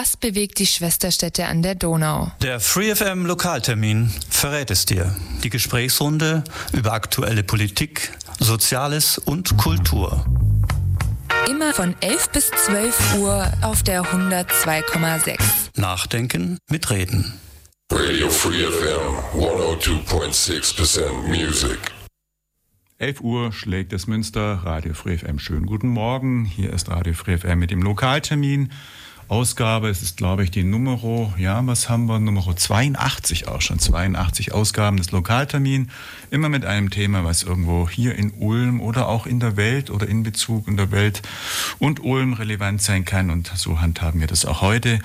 Was bewegt die Schwesterstädte an der Donau? Der FreeFM Lokaltermin verrät es dir. Die Gesprächsrunde über aktuelle Politik, Soziales und Kultur. Immer von 11 bis 12 Uhr auf der 102,6. Nachdenken mit Reden. Radio Free FM 102.6% Music. 11 Uhr schlägt es Münster, Radio Free FM. Schönen guten Morgen. Hier ist Radio Free FM mit dem Lokaltermin. Ausgabe, es ist glaube ich die Nummer, ja, was haben wir? Nummer 82 auch schon. 82 Ausgaben des Lokaltermin. Immer mit einem Thema, was irgendwo hier in Ulm oder auch in der Welt oder in Bezug in der Welt und Ulm relevant sein kann. Und so handhaben wir das auch heute.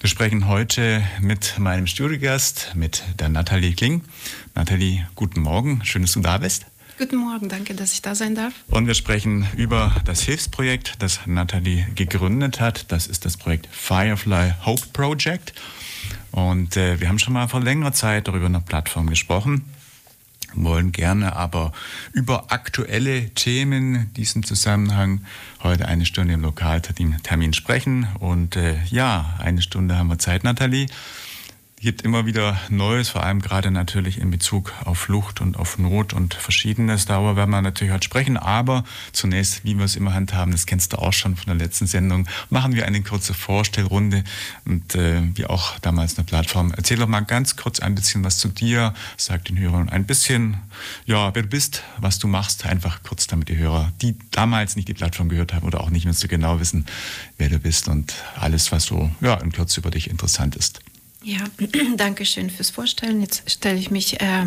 Wir sprechen heute mit meinem Studiogast, mit der Nathalie Kling. Nathalie, guten Morgen. Schön, dass du da bist. Guten Morgen, danke, dass ich da sein darf. Und wir sprechen über das Hilfsprojekt, das Nathalie gegründet hat. Das ist das Projekt Firefly Hope Project. Und äh, wir haben schon mal vor längerer Zeit darüber eine Plattform gesprochen wollen gerne aber über aktuelle Themen in diesem Zusammenhang heute eine Stunde im Lokaltermin sprechen. Und äh, ja, eine Stunde haben wir Zeit, Nathalie gibt immer wieder Neues, vor allem gerade natürlich in Bezug auf Flucht und auf Not und Verschiedenes. Darüber werden wir natürlich heute sprechen. Aber zunächst, wie wir es immer handhaben, das kennst du auch schon von der letzten Sendung, machen wir eine kurze Vorstellrunde und äh, wie auch damals eine Plattform. Erzähl doch mal ganz kurz ein bisschen was zu dir, sag den Hörern ein bisschen, ja, wer du bist, was du machst, einfach kurz, damit die Hörer, die damals nicht die Plattform gehört haben oder auch nicht mehr so genau wissen, wer du bist und alles, was so ja, in Kürze über dich interessant ist. Ja, danke schön fürs Vorstellen. Jetzt stelle ich mich äh,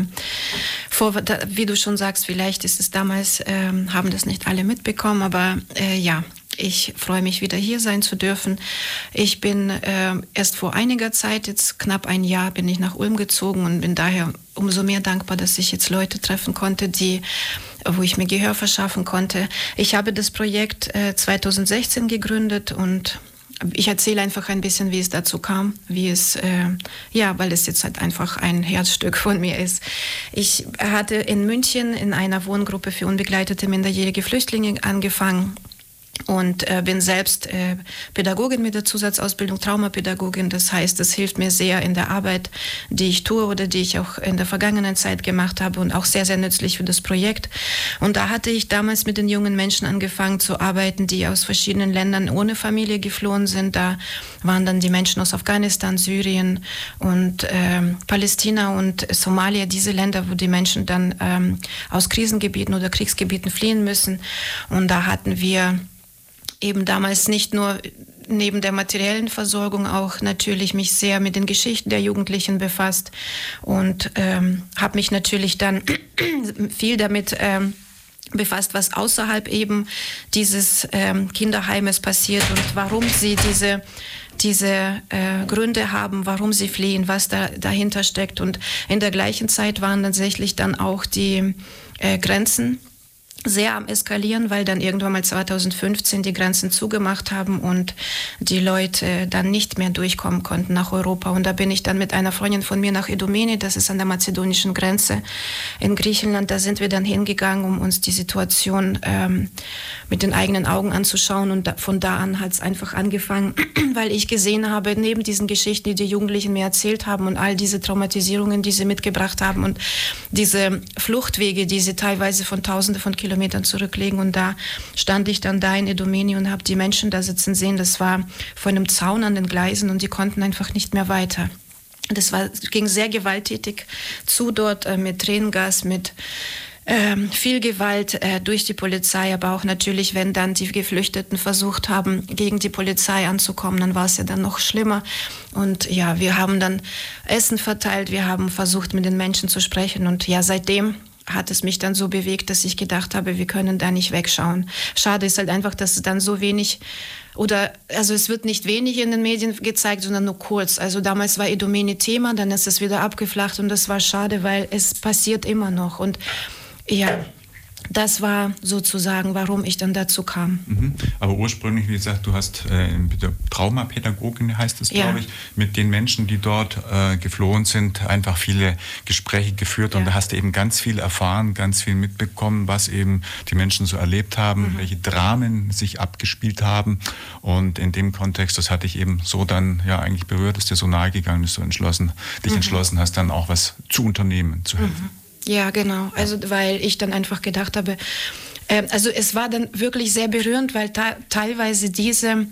vor, da, wie du schon sagst, vielleicht ist es damals, äh, haben das nicht alle mitbekommen, aber äh, ja, ich freue mich wieder hier sein zu dürfen. Ich bin äh, erst vor einiger Zeit, jetzt knapp ein Jahr, bin ich nach Ulm gezogen und bin daher umso mehr dankbar, dass ich jetzt Leute treffen konnte, die wo ich mir Gehör verschaffen konnte. Ich habe das Projekt äh, 2016 gegründet und ich erzähle einfach ein bisschen, wie es dazu kam, wie es, äh, ja, weil es jetzt halt einfach ein Herzstück von mir ist. Ich hatte in München in einer Wohngruppe für unbegleitete minderjährige Flüchtlinge angefangen und äh, bin selbst äh, Pädagogin mit der Zusatzausbildung Traumapädagogin. Das heißt, es hilft mir sehr in der Arbeit, die ich tue oder die ich auch in der vergangenen Zeit gemacht habe und auch sehr, sehr nützlich für das Projekt. Und da hatte ich damals mit den jungen Menschen angefangen zu arbeiten, die aus verschiedenen Ländern ohne Familie geflohen sind. Da waren dann die Menschen aus Afghanistan, Syrien und ähm, Palästina und Somalia, diese Länder, wo die Menschen dann ähm, aus Krisengebieten oder Kriegsgebieten fliehen müssen. Und da hatten wir eben damals nicht nur neben der materiellen Versorgung auch natürlich mich sehr mit den Geschichten der Jugendlichen befasst und ähm, habe mich natürlich dann viel damit ähm, befasst, was außerhalb eben dieses ähm, Kinderheimes passiert und warum sie diese diese äh, Gründe haben, warum sie fliehen, was da dahinter steckt. Und in der gleichen Zeit waren tatsächlich dann auch die äh, Grenzen sehr am Eskalieren, weil dann irgendwann mal 2015 die Grenzen zugemacht haben und die Leute dann nicht mehr durchkommen konnten nach Europa. Und da bin ich dann mit einer Freundin von mir nach Idomeni, das ist an der mazedonischen Grenze in Griechenland. Da sind wir dann hingegangen, um uns die Situation ähm, mit den eigenen Augen anzuschauen. Und da, von da an hat es einfach angefangen, weil ich gesehen habe, neben diesen Geschichten, die die Jugendlichen mir erzählt haben und all diese Traumatisierungen, die sie mitgebracht haben und diese Fluchtwege, die sie teilweise von Tausenden von Kilometern Kilometern zurücklegen. Und da stand ich dann da in Edomeni und habe die Menschen da sitzen sehen. Das war vor einem Zaun an den Gleisen und die konnten einfach nicht mehr weiter. Das war, ging sehr gewalttätig zu dort äh, mit Tränengas, mit ähm, viel Gewalt äh, durch die Polizei, aber auch natürlich, wenn dann die Geflüchteten versucht haben, gegen die Polizei anzukommen, dann war es ja dann noch schlimmer. Und ja, wir haben dann Essen verteilt, wir haben versucht, mit den Menschen zu sprechen. Und ja, seitdem hat es mich dann so bewegt, dass ich gedacht habe, wir können da nicht wegschauen. Schade ist halt einfach, dass es dann so wenig oder also es wird nicht wenig in den Medien gezeigt, sondern nur kurz. Also damals war Edomene Thema, dann ist es wieder abgeflacht und das war schade, weil es passiert immer noch und ja, das war sozusagen, warum ich dann dazu kam. Mhm. Aber ursprünglich, wie gesagt, du hast äh, Traumapädagogin, heißt es, ja. glaube ich, mit den Menschen, die dort äh, geflohen sind, einfach viele Gespräche geführt ja. und da hast du eben ganz viel erfahren, ganz viel mitbekommen, was eben die Menschen so erlebt haben, mhm. welche Dramen sich abgespielt haben und in dem Kontext, das hatte ich eben so dann ja eigentlich berührt, ist dir so nahe gegangen, dass du entschlossen, dich mhm. entschlossen hast, dann auch was zu unternehmen, zu helfen. Ja, genau. Also weil ich dann einfach gedacht habe, äh, also es war dann wirklich sehr berührend, weil teilweise diese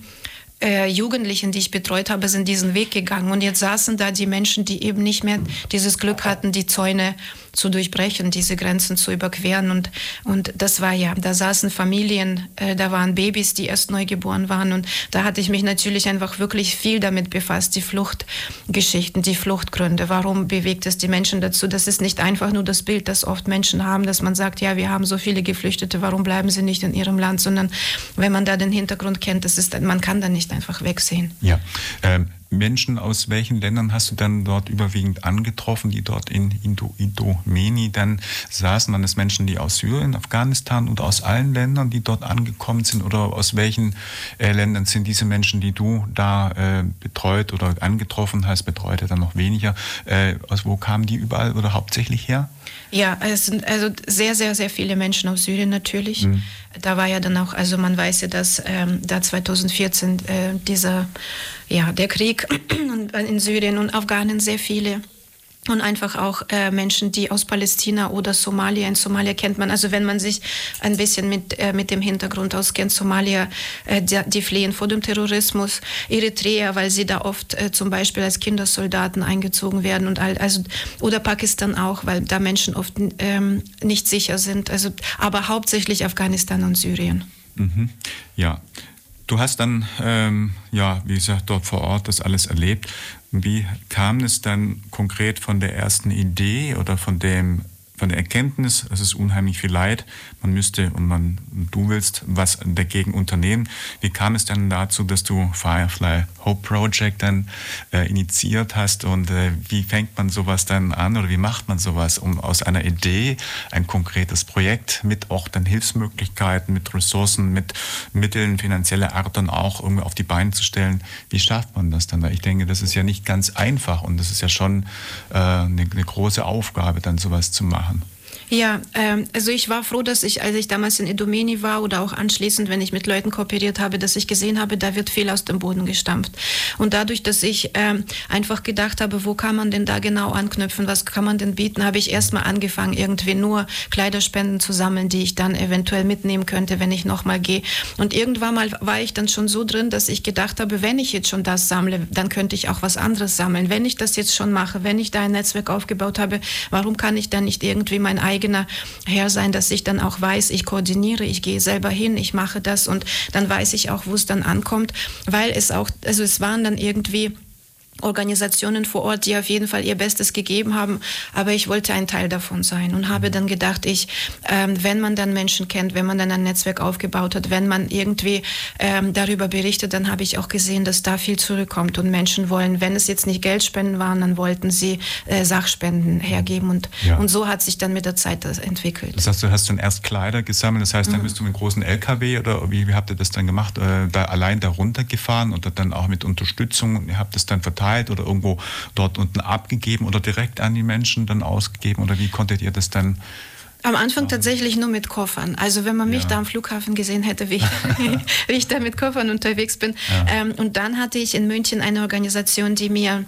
äh, Jugendlichen, die ich betreut habe, sind diesen Weg gegangen. Und jetzt saßen da die Menschen, die eben nicht mehr dieses Glück hatten, die Zäune zu durchbrechen, diese Grenzen zu überqueren. Und, und das war ja, da saßen Familien, äh, da waren Babys, die erst neu geboren waren. Und da hatte ich mich natürlich einfach wirklich viel damit befasst, die Fluchtgeschichten, die Fluchtgründe. Warum bewegt es die Menschen dazu? Das ist nicht einfach nur das Bild, das oft Menschen haben, dass man sagt, ja, wir haben so viele Geflüchtete, warum bleiben sie nicht in ihrem Land? Sondern wenn man da den Hintergrund kennt, das ist, man kann da nicht einfach wegsehen. Ja, ähm, Menschen aus welchen Ländern hast du dann dort überwiegend angetroffen, die dort in Indo Idomeni dann saßen? Waren es Menschen, die aus Syrien, Afghanistan oder aus allen Ländern, die dort angekommen sind? Oder aus welchen äh, Ländern sind diese Menschen, die du da äh, betreut oder angetroffen hast, betreute dann noch weniger? Äh, aus wo kamen die überall oder hauptsächlich her? Ja, es sind also sehr, sehr, sehr viele Menschen aus Syrien natürlich. Mhm. Da war ja dann auch, also man weiß ja, dass ähm, da 2014 äh, dieser, ja, der Krieg in Syrien und Afghanen sehr viele und einfach auch äh, Menschen, die aus Palästina oder Somalia, in Somalia kennt man, also wenn man sich ein bisschen mit, äh, mit dem Hintergrund auskennt, Somalia, äh, die, die, fliehen vor dem Terrorismus, Eritrea, weil sie da oft äh, zum Beispiel als Kindersoldaten eingezogen werden und all, also, oder Pakistan auch, weil da Menschen oft ähm, nicht sicher sind, also, aber hauptsächlich Afghanistan und Syrien. Mhm. Ja, Du hast dann, ähm, ja, wie gesagt, dort vor Ort das alles erlebt. Wie kam es dann konkret von der ersten Idee oder von dem von der Erkenntnis, es ist unheimlich viel Leid, man müsste und man, du willst was dagegen unternehmen. Wie kam es dann dazu, dass du Firefly Hope Project dann äh, initiiert hast und äh, wie fängt man sowas dann an oder wie macht man sowas, um aus einer Idee ein konkretes Projekt mit auch dann Hilfsmöglichkeiten, mit Ressourcen, mit Mitteln finanzieller Art dann auch irgendwie auf die Beine zu stellen? Wie schafft man das dann? Weil ich denke, das ist ja nicht ganz einfach und das ist ja schon äh, eine, eine große Aufgabe, dann sowas zu machen. Ja, ähm, also ich war froh, dass ich, als ich damals in Idomeni war oder auch anschließend, wenn ich mit Leuten kooperiert habe, dass ich gesehen habe, da wird viel aus dem Boden gestampft. Und dadurch, dass ich ähm, einfach gedacht habe, wo kann man denn da genau anknüpfen, was kann man denn bieten, habe ich erstmal angefangen, irgendwie nur Kleiderspenden zu sammeln, die ich dann eventuell mitnehmen könnte, wenn ich nochmal gehe. Und irgendwann mal war ich dann schon so drin, dass ich gedacht habe, wenn ich jetzt schon das sammle, dann könnte ich auch was anderes sammeln. Wenn ich das jetzt schon mache, wenn ich da ein Netzwerk aufgebaut habe, warum kann ich dann nicht irgendwie mein eigenes eigener Herr sein, dass ich dann auch weiß, ich koordiniere, ich gehe selber hin, ich mache das und dann weiß ich auch, wo es dann ankommt, weil es auch, also es waren dann irgendwie Organisationen vor Ort, die auf jeden Fall ihr Bestes gegeben haben, aber ich wollte ein Teil davon sein und habe dann gedacht, ich, ähm, wenn man dann Menschen kennt, wenn man dann ein Netzwerk aufgebaut hat, wenn man irgendwie ähm, darüber berichtet, dann habe ich auch gesehen, dass da viel zurückkommt und Menschen wollen, wenn es jetzt nicht Geldspenden waren, dann wollten sie äh, Sachspenden hergeben und, ja. und so hat sich dann mit der Zeit das entwickelt. Das heißt, du hast dann erst Kleider gesammelt, das heißt, dann mhm. bist du mit großen LKW oder wie, wie habt ihr das dann gemacht, äh, da allein da runtergefahren oder dann auch mit Unterstützung und ihr habt das dann verteilt verteilt oder irgendwo dort unten abgegeben oder direkt an die Menschen dann ausgegeben? Oder wie konntet ihr das dann? Am Anfang tatsächlich nur mit Koffern. Also wenn man mich ja. da am Flughafen gesehen hätte, wie, wie ich da mit Koffern unterwegs bin. Ja. Ähm, und dann hatte ich in München eine Organisation, die mir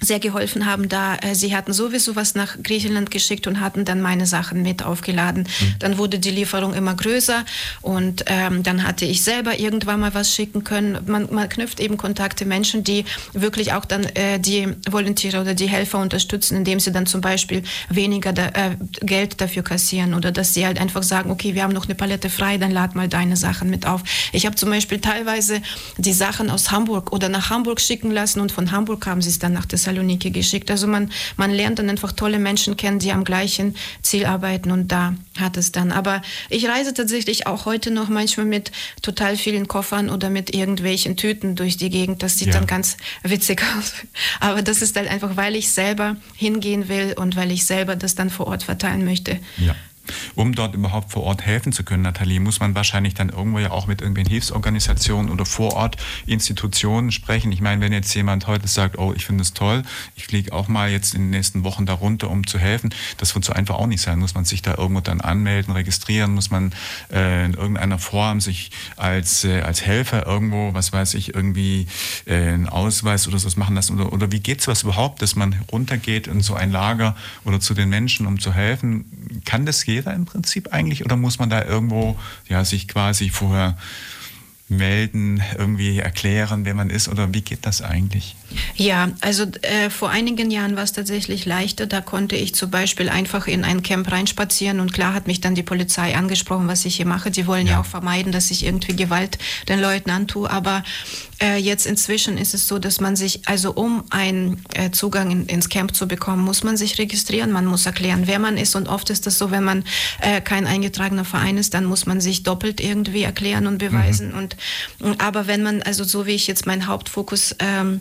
sehr geholfen haben da. Äh, sie hatten sowieso was nach Griechenland geschickt und hatten dann meine Sachen mit aufgeladen. Mhm. Dann wurde die Lieferung immer größer und ähm, dann hatte ich selber irgendwann mal was schicken können. Man, man knüpft eben Kontakte Menschen, die wirklich auch dann äh, die Volontiere oder die Helfer unterstützen, indem sie dann zum Beispiel weniger da, äh, Geld dafür kassieren oder dass sie halt einfach sagen, okay, wir haben noch eine Palette frei, dann lad mal deine Sachen mit auf. Ich habe zum Beispiel teilweise die Sachen aus Hamburg oder nach Hamburg schicken lassen und von Hamburg haben sie es dann nach Thessaloniki Thessaloniki geschickt. Also man, man lernt dann einfach tolle Menschen kennen, die am gleichen Ziel arbeiten und da hat es dann. Aber ich reise tatsächlich auch heute noch manchmal mit total vielen Koffern oder mit irgendwelchen Tüten durch die Gegend. Das sieht ja. dann ganz witzig aus. Aber das ist halt einfach, weil ich selber hingehen will und weil ich selber das dann vor Ort verteilen möchte. Ja. Um dort überhaupt vor Ort helfen zu können, Nathalie, muss man wahrscheinlich dann irgendwo ja auch mit irgendwelchen Hilfsorganisationen oder vor Ort Institutionen sprechen. Ich meine, wenn jetzt jemand heute sagt, oh, ich finde es toll, ich fliege auch mal jetzt in den nächsten Wochen darunter, um zu helfen, das wird so einfach auch nicht sein. Muss man sich da irgendwo dann anmelden, registrieren, muss man äh, in irgendeiner Form sich als, äh, als Helfer irgendwo, was weiß ich, irgendwie äh, einen Ausweis oder sowas machen lassen? Oder, oder wie geht es was überhaupt, dass man runtergeht in so ein Lager oder zu den Menschen, um zu helfen? Kann das jeder im Prinzip eigentlich? Oder muss man da irgendwo ja, sich quasi vorher melden, irgendwie erklären, wer man ist oder wie geht das eigentlich? Ja, also äh, vor einigen Jahren war es tatsächlich leichter. Da konnte ich zum Beispiel einfach in ein Camp reinspazieren und klar hat mich dann die Polizei angesprochen, was ich hier mache. Die wollen ja, ja auch vermeiden, dass ich irgendwie Gewalt den Leuten antue. Aber äh, jetzt inzwischen ist es so, dass man sich, also um einen äh, Zugang in, ins Camp zu bekommen, muss man sich registrieren. Man muss erklären, wer man ist. Und oft ist das so, wenn man äh, kein eingetragener Verein ist, dann muss man sich doppelt irgendwie erklären und beweisen. Mhm. Und aber wenn man, also so wie ich jetzt meinen Hauptfokus ähm,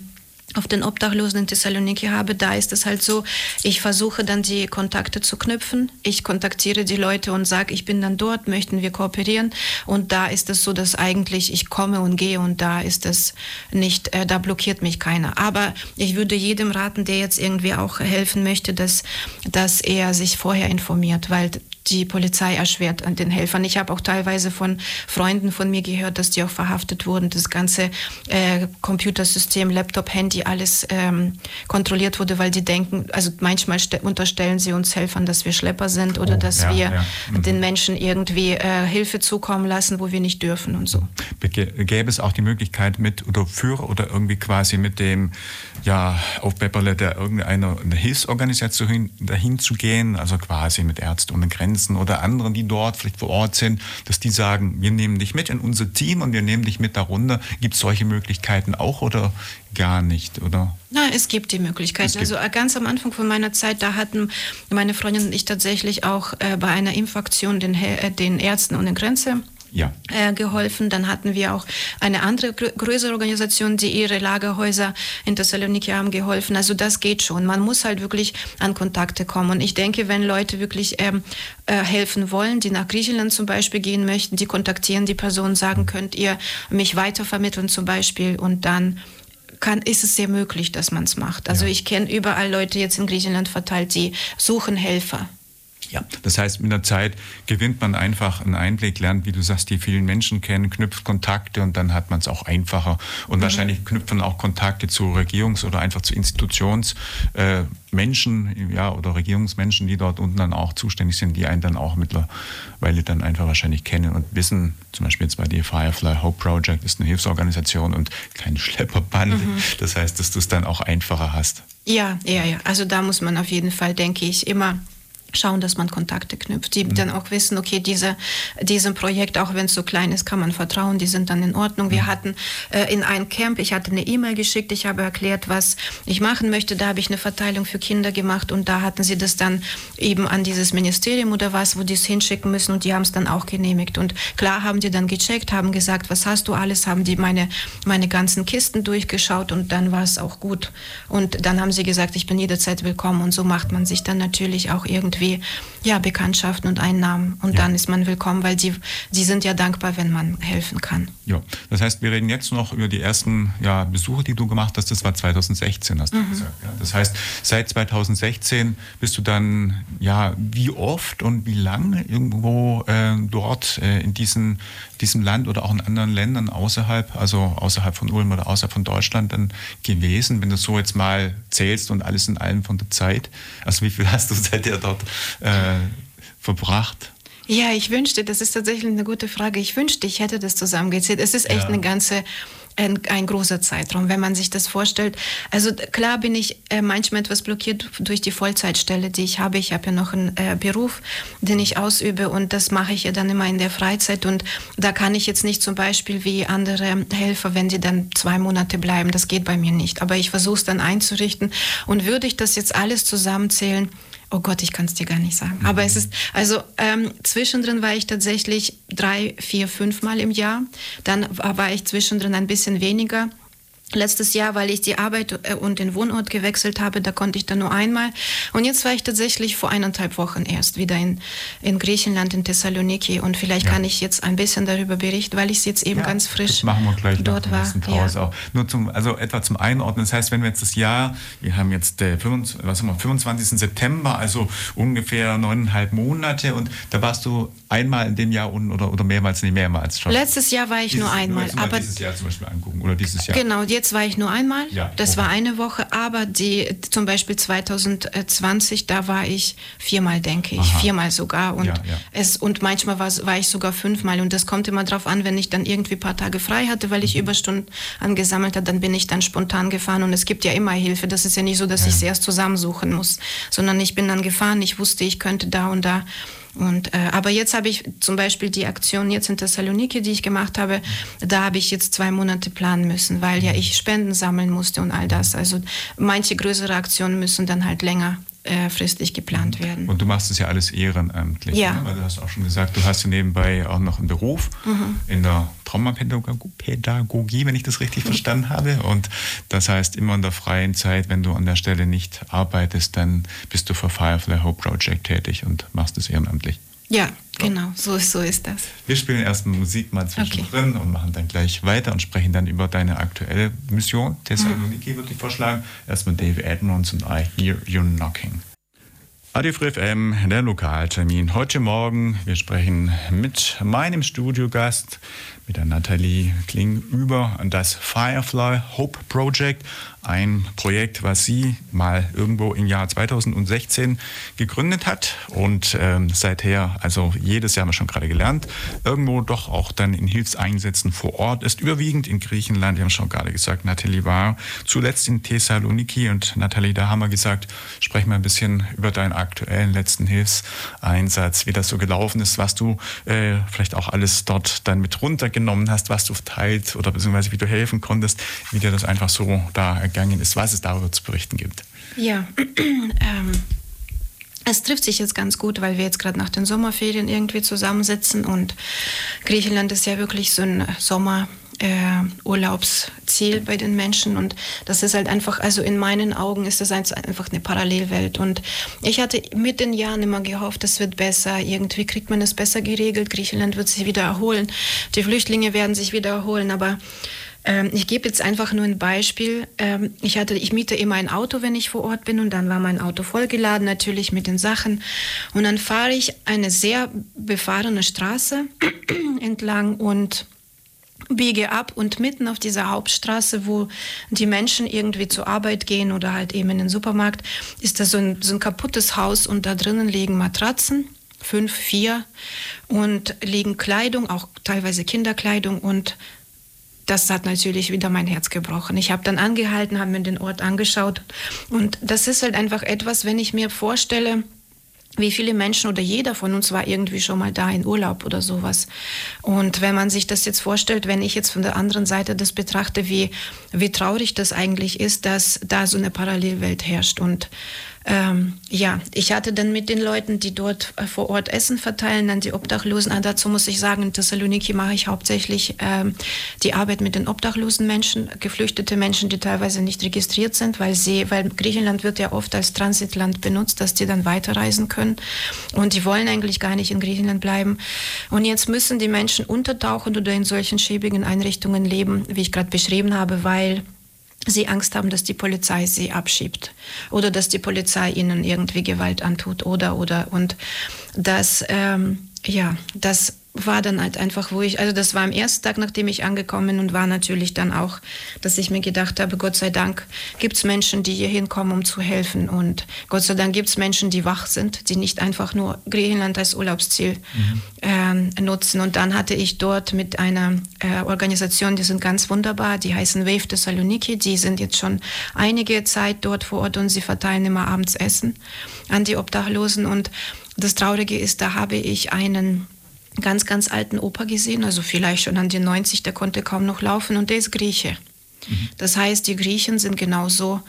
auf den Obdachlosen in Thessaloniki habe, da ist es halt so, ich versuche dann die Kontakte zu knüpfen. Ich kontaktiere die Leute und sage, ich bin dann dort, möchten wir kooperieren. Und da ist es so, dass eigentlich ich komme und gehe und da ist es nicht, äh, da blockiert mich keiner. Aber ich würde jedem raten, der jetzt irgendwie auch helfen möchte, dass, dass er sich vorher informiert, weil die Polizei erschwert an den Helfern. Ich habe auch teilweise von Freunden von mir gehört, dass die auch verhaftet wurden. Das ganze äh, Computersystem, Laptop, Handy, alles ähm, kontrolliert wurde, weil die denken, also manchmal unterstellen sie uns Helfern, dass wir Schlepper sind oder oh, dass ja, wir ja. Mhm. den Menschen irgendwie äh, Hilfe zukommen lassen, wo wir nicht dürfen und so. Gäbe es auch die Möglichkeit mit oder für oder irgendwie quasi mit dem ja, auf Pepperle der irgendeine Hilfsorganisation dahin zu gehen, also quasi mit Ärzte ohne Grenzen oder anderen, die dort vielleicht vor Ort sind, dass die sagen, wir nehmen dich mit in unser Team und wir nehmen dich mit darunter. Gibt es solche Möglichkeiten auch oder gar nicht, oder? Na, es gibt die Möglichkeiten. Gibt also äh, ganz am Anfang von meiner Zeit, da hatten meine Freundin und ich tatsächlich auch äh, bei einer Impfaktion den, äh, den Ärzten ohne Grenze ja. äh, geholfen. Dann hatten wir auch eine andere größere Organisation, die ihre Lagerhäuser in Thessaloniki haben geholfen. Also das geht schon. Man muss halt wirklich an Kontakte kommen. Und ich denke, wenn Leute wirklich ähm, äh, helfen wollen, die nach Griechenland zum Beispiel gehen möchten, die kontaktieren die Person, sagen, könnt ihr mich weitervermitteln zum Beispiel und dann kann, ist es sehr möglich, dass man es macht. Also ja. ich kenne überall Leute jetzt in Griechenland verteilt, die suchen Helfer. Ja, das heißt, mit der Zeit gewinnt man einfach einen Einblick, lernt, wie du sagst, die vielen Menschen kennen, knüpft Kontakte und dann hat man es auch einfacher. Und mhm. wahrscheinlich knüpfen auch Kontakte zu Regierungs- oder einfach zu Institutionsmenschen, äh, ja, oder Regierungsmenschen, die dort unten dann auch zuständig sind, die einen dann auch mittlerweile dann einfach wahrscheinlich kennen und wissen, zum Beispiel jetzt bei dir Firefly Hope Project ist eine Hilfsorganisation und keine Schlepperbande. Mhm. Das heißt, dass du es dann auch einfacher hast. Ja, ja, ja. Also da muss man auf jeden Fall, denke ich, immer schauen, dass man Kontakte knüpft, die mhm. dann auch wissen, okay, diese, diesem Projekt, auch wenn es so klein ist, kann man vertrauen, die sind dann in Ordnung. Wir mhm. hatten äh, in ein Camp, ich hatte eine E-Mail geschickt, ich habe erklärt, was ich machen möchte, da habe ich eine Verteilung für Kinder gemacht und da hatten sie das dann eben an dieses Ministerium oder was, wo die es hinschicken müssen und die haben es dann auch genehmigt und klar haben die dann gecheckt, haben gesagt, was hast du alles, haben die meine, meine ganzen Kisten durchgeschaut und dann war es auch gut und dann haben sie gesagt, ich bin jederzeit willkommen und so macht man sich dann natürlich auch irgendwie irgendwie ja, Bekanntschaften und Einnahmen. Und ja. dann ist man willkommen, weil die, die sind ja dankbar, wenn man helfen kann. Ja, das heißt, wir reden jetzt noch über die ersten ja, Besuche, die du gemacht hast. Das war 2016, hast du mhm. gesagt. Ja, das heißt, seit 2016 bist du dann, ja, wie oft und wie lange irgendwo äh, dort äh, in diesen, diesem Land oder auch in anderen Ländern außerhalb, also außerhalb von Ulm oder außerhalb von Deutschland dann gewesen, wenn du so jetzt mal zählst und alles in allem von der Zeit? Also wie viel hast du seither dort äh, verbracht? Ja, ich wünschte, das ist tatsächlich eine gute Frage. Ich wünschte, ich hätte das zusammengezählt. Es ist echt ja. eine ganze ein, ein, großer Zeitraum, wenn man sich das vorstellt. Also klar bin ich äh, manchmal etwas blockiert durch die Vollzeitstelle, die ich habe. Ich habe ja noch einen äh, Beruf, den ich ausübe und das mache ich ja dann immer in der Freizeit und da kann ich jetzt nicht zum Beispiel wie andere Helfer, wenn die dann zwei Monate bleiben, das geht bei mir nicht. Aber ich versuche es dann einzurichten und würde ich das jetzt alles zusammenzählen, Oh Gott, ich kann es dir gar nicht sagen. Mhm. Aber es ist, also ähm, zwischendrin war ich tatsächlich drei, vier, fünf Mal im Jahr. Dann war ich zwischendrin ein bisschen weniger. Letztes Jahr, weil ich die Arbeit äh, und den Wohnort gewechselt habe, da konnte ich dann nur einmal. Und jetzt war ich tatsächlich vor eineinhalb Wochen erst wieder in, in Griechenland, in Thessaloniki. Und vielleicht ja. kann ich jetzt ein bisschen darüber berichten, weil ich jetzt eben ja, ganz frisch machen wir gleich dort war. Pause ja. auch. Nur zum, also etwa zum Einordnen. Das heißt, wenn wir jetzt das Jahr, wir haben jetzt äh, 25, was haben wir, 25. September, also ungefähr neuneinhalb Monate. Und da warst du einmal in dem Jahr oder, oder mehrmals, nicht mehrmals schon. Letztes Jahr war ich dieses, nur einmal. Nur aber dieses Jahr zum Beispiel angucken oder dieses Jahr. Genau, jetzt war ich nur einmal. Ja, das okay. war eine Woche, aber die zum Beispiel 2020, da war ich viermal, denke ich, Aha. viermal sogar. Und, ja, ja. Es, und manchmal war, war ich sogar fünfmal. Und das kommt immer darauf an, wenn ich dann irgendwie ein paar Tage frei hatte, weil ich mhm. Überstunden angesammelt habe, dann bin ich dann spontan gefahren. Und es gibt ja immer Hilfe. Das ist ja nicht so, dass ich es erst zusammensuchen muss, sondern ich bin dann gefahren. Ich wusste, ich könnte da und da. Und, äh, aber jetzt habe ich zum Beispiel die Aktion jetzt in Thessaloniki, die ich gemacht habe, da habe ich jetzt zwei Monate planen müssen, weil ja ich Spenden sammeln musste und all das. Also manche größere Aktionen müssen dann halt länger äh, fristig geplant werden. Und du machst es ja alles ehrenamtlich. Ja. Ne? Weil du hast auch schon gesagt, du hast ja nebenbei auch noch einen Beruf mhm. in der Traumapädagogie, wenn ich das richtig mhm. verstanden habe. Und das heißt, immer in der freien Zeit, wenn du an der Stelle nicht arbeitest, dann bist du für Firefly Hope Project tätig und machst es ehrenamtlich. Ja, genau, so, so ist das. Wir spielen erstmal Musik mal zwischendrin okay. und machen dann gleich weiter und sprechen dann über deine aktuelle Mission. Thessaloniki mhm. würde ich vorschlagen. Erstmal David Edmonds und I Hear You Knocking. Free FM, der Lokaltermin. Heute Morgen, wir sprechen mit meinem Studiogast, mit der Nathalie Kling über das Firefly Hope Project ein Projekt, was sie mal irgendwo im Jahr 2016 gegründet hat und ähm, seither, also jedes Jahr haben wir schon gerade gelernt, irgendwo doch auch dann in Hilfseinsätzen vor Ort ist, überwiegend in Griechenland, wir haben schon gerade gesagt, Nathalie war zuletzt in Thessaloniki und Nathalie, da haben wir gesagt, sprech mal ein bisschen über deinen aktuellen letzten Hilfseinsatz, wie das so gelaufen ist, was du äh, vielleicht auch alles dort dann mit runtergenommen hast, was du verteilt oder beziehungsweise wie du helfen konntest, wie dir das einfach so da gegangen ist, was es darüber zu berichten gibt. Ja, ähm, es trifft sich jetzt ganz gut, weil wir jetzt gerade nach den Sommerferien irgendwie zusammensitzen und Griechenland ist ja wirklich so ein Sommer. Äh, Urlaubsziel bei den Menschen. Und das ist halt einfach, also in meinen Augen ist das einfach eine Parallelwelt. Und ich hatte mit den Jahren immer gehofft, es wird besser, irgendwie kriegt man es besser geregelt, Griechenland wird sich wieder erholen, die Flüchtlinge werden sich wieder erholen, aber ähm, ich gebe jetzt einfach nur ein Beispiel. Ähm, ich, hatte, ich miete immer ein Auto, wenn ich vor Ort bin. Und dann war mein Auto vollgeladen natürlich mit den Sachen. Und dann fahre ich eine sehr befahrene Straße entlang und biege ab und mitten auf dieser Hauptstraße, wo die Menschen irgendwie zur Arbeit gehen oder halt eben in den Supermarkt, ist da so ein, so ein kaputtes Haus und da drinnen liegen Matratzen, fünf, vier und liegen Kleidung, auch teilweise Kinderkleidung und das hat natürlich wieder mein Herz gebrochen. Ich habe dann angehalten, habe mir den Ort angeschaut und das ist halt einfach etwas, wenn ich mir vorstelle, wie viele Menschen oder jeder von uns war irgendwie schon mal da in Urlaub oder sowas. Und wenn man sich das jetzt vorstellt, wenn ich jetzt von der anderen Seite das betrachte, wie, wie traurig das eigentlich ist, dass da so eine Parallelwelt herrscht und ähm, ja, ich hatte dann mit den Leuten, die dort äh, vor Ort Essen verteilen, an die Obdachlosen. Ah, dazu muss ich sagen, in Thessaloniki mache ich hauptsächlich ähm, die Arbeit mit den obdachlosen Menschen, geflüchtete Menschen, die teilweise nicht registriert sind, weil sie, weil Griechenland wird ja oft als Transitland benutzt, dass die dann weiterreisen können. Und die wollen eigentlich gar nicht in Griechenland bleiben. Und jetzt müssen die Menschen untertauchen oder in solchen schäbigen Einrichtungen leben, wie ich gerade beschrieben habe, weil sie Angst haben, dass die Polizei sie abschiebt oder dass die Polizei ihnen irgendwie Gewalt antut oder oder. Und das ähm, ja das war dann halt einfach, wo ich, also das war am ersten Tag, nachdem ich angekommen bin und war natürlich dann auch, dass ich mir gedacht habe, Gott sei Dank gibt es Menschen, die hier hinkommen, um zu helfen und Gott sei Dank gibt es Menschen, die wach sind, die nicht einfach nur Griechenland als Urlaubsziel mhm. äh, nutzen. Und dann hatte ich dort mit einer äh, Organisation, die sind ganz wunderbar, die heißen Wave Thessaloniki, die sind jetzt schon einige Zeit dort vor Ort und sie verteilen immer abends Essen an die Obdachlosen und das Traurige ist, da habe ich einen ganz, ganz alten Opa gesehen, also vielleicht schon an die 90, der konnte kaum noch laufen und der ist Grieche. Mhm. Das heißt, die Griechen sind genauso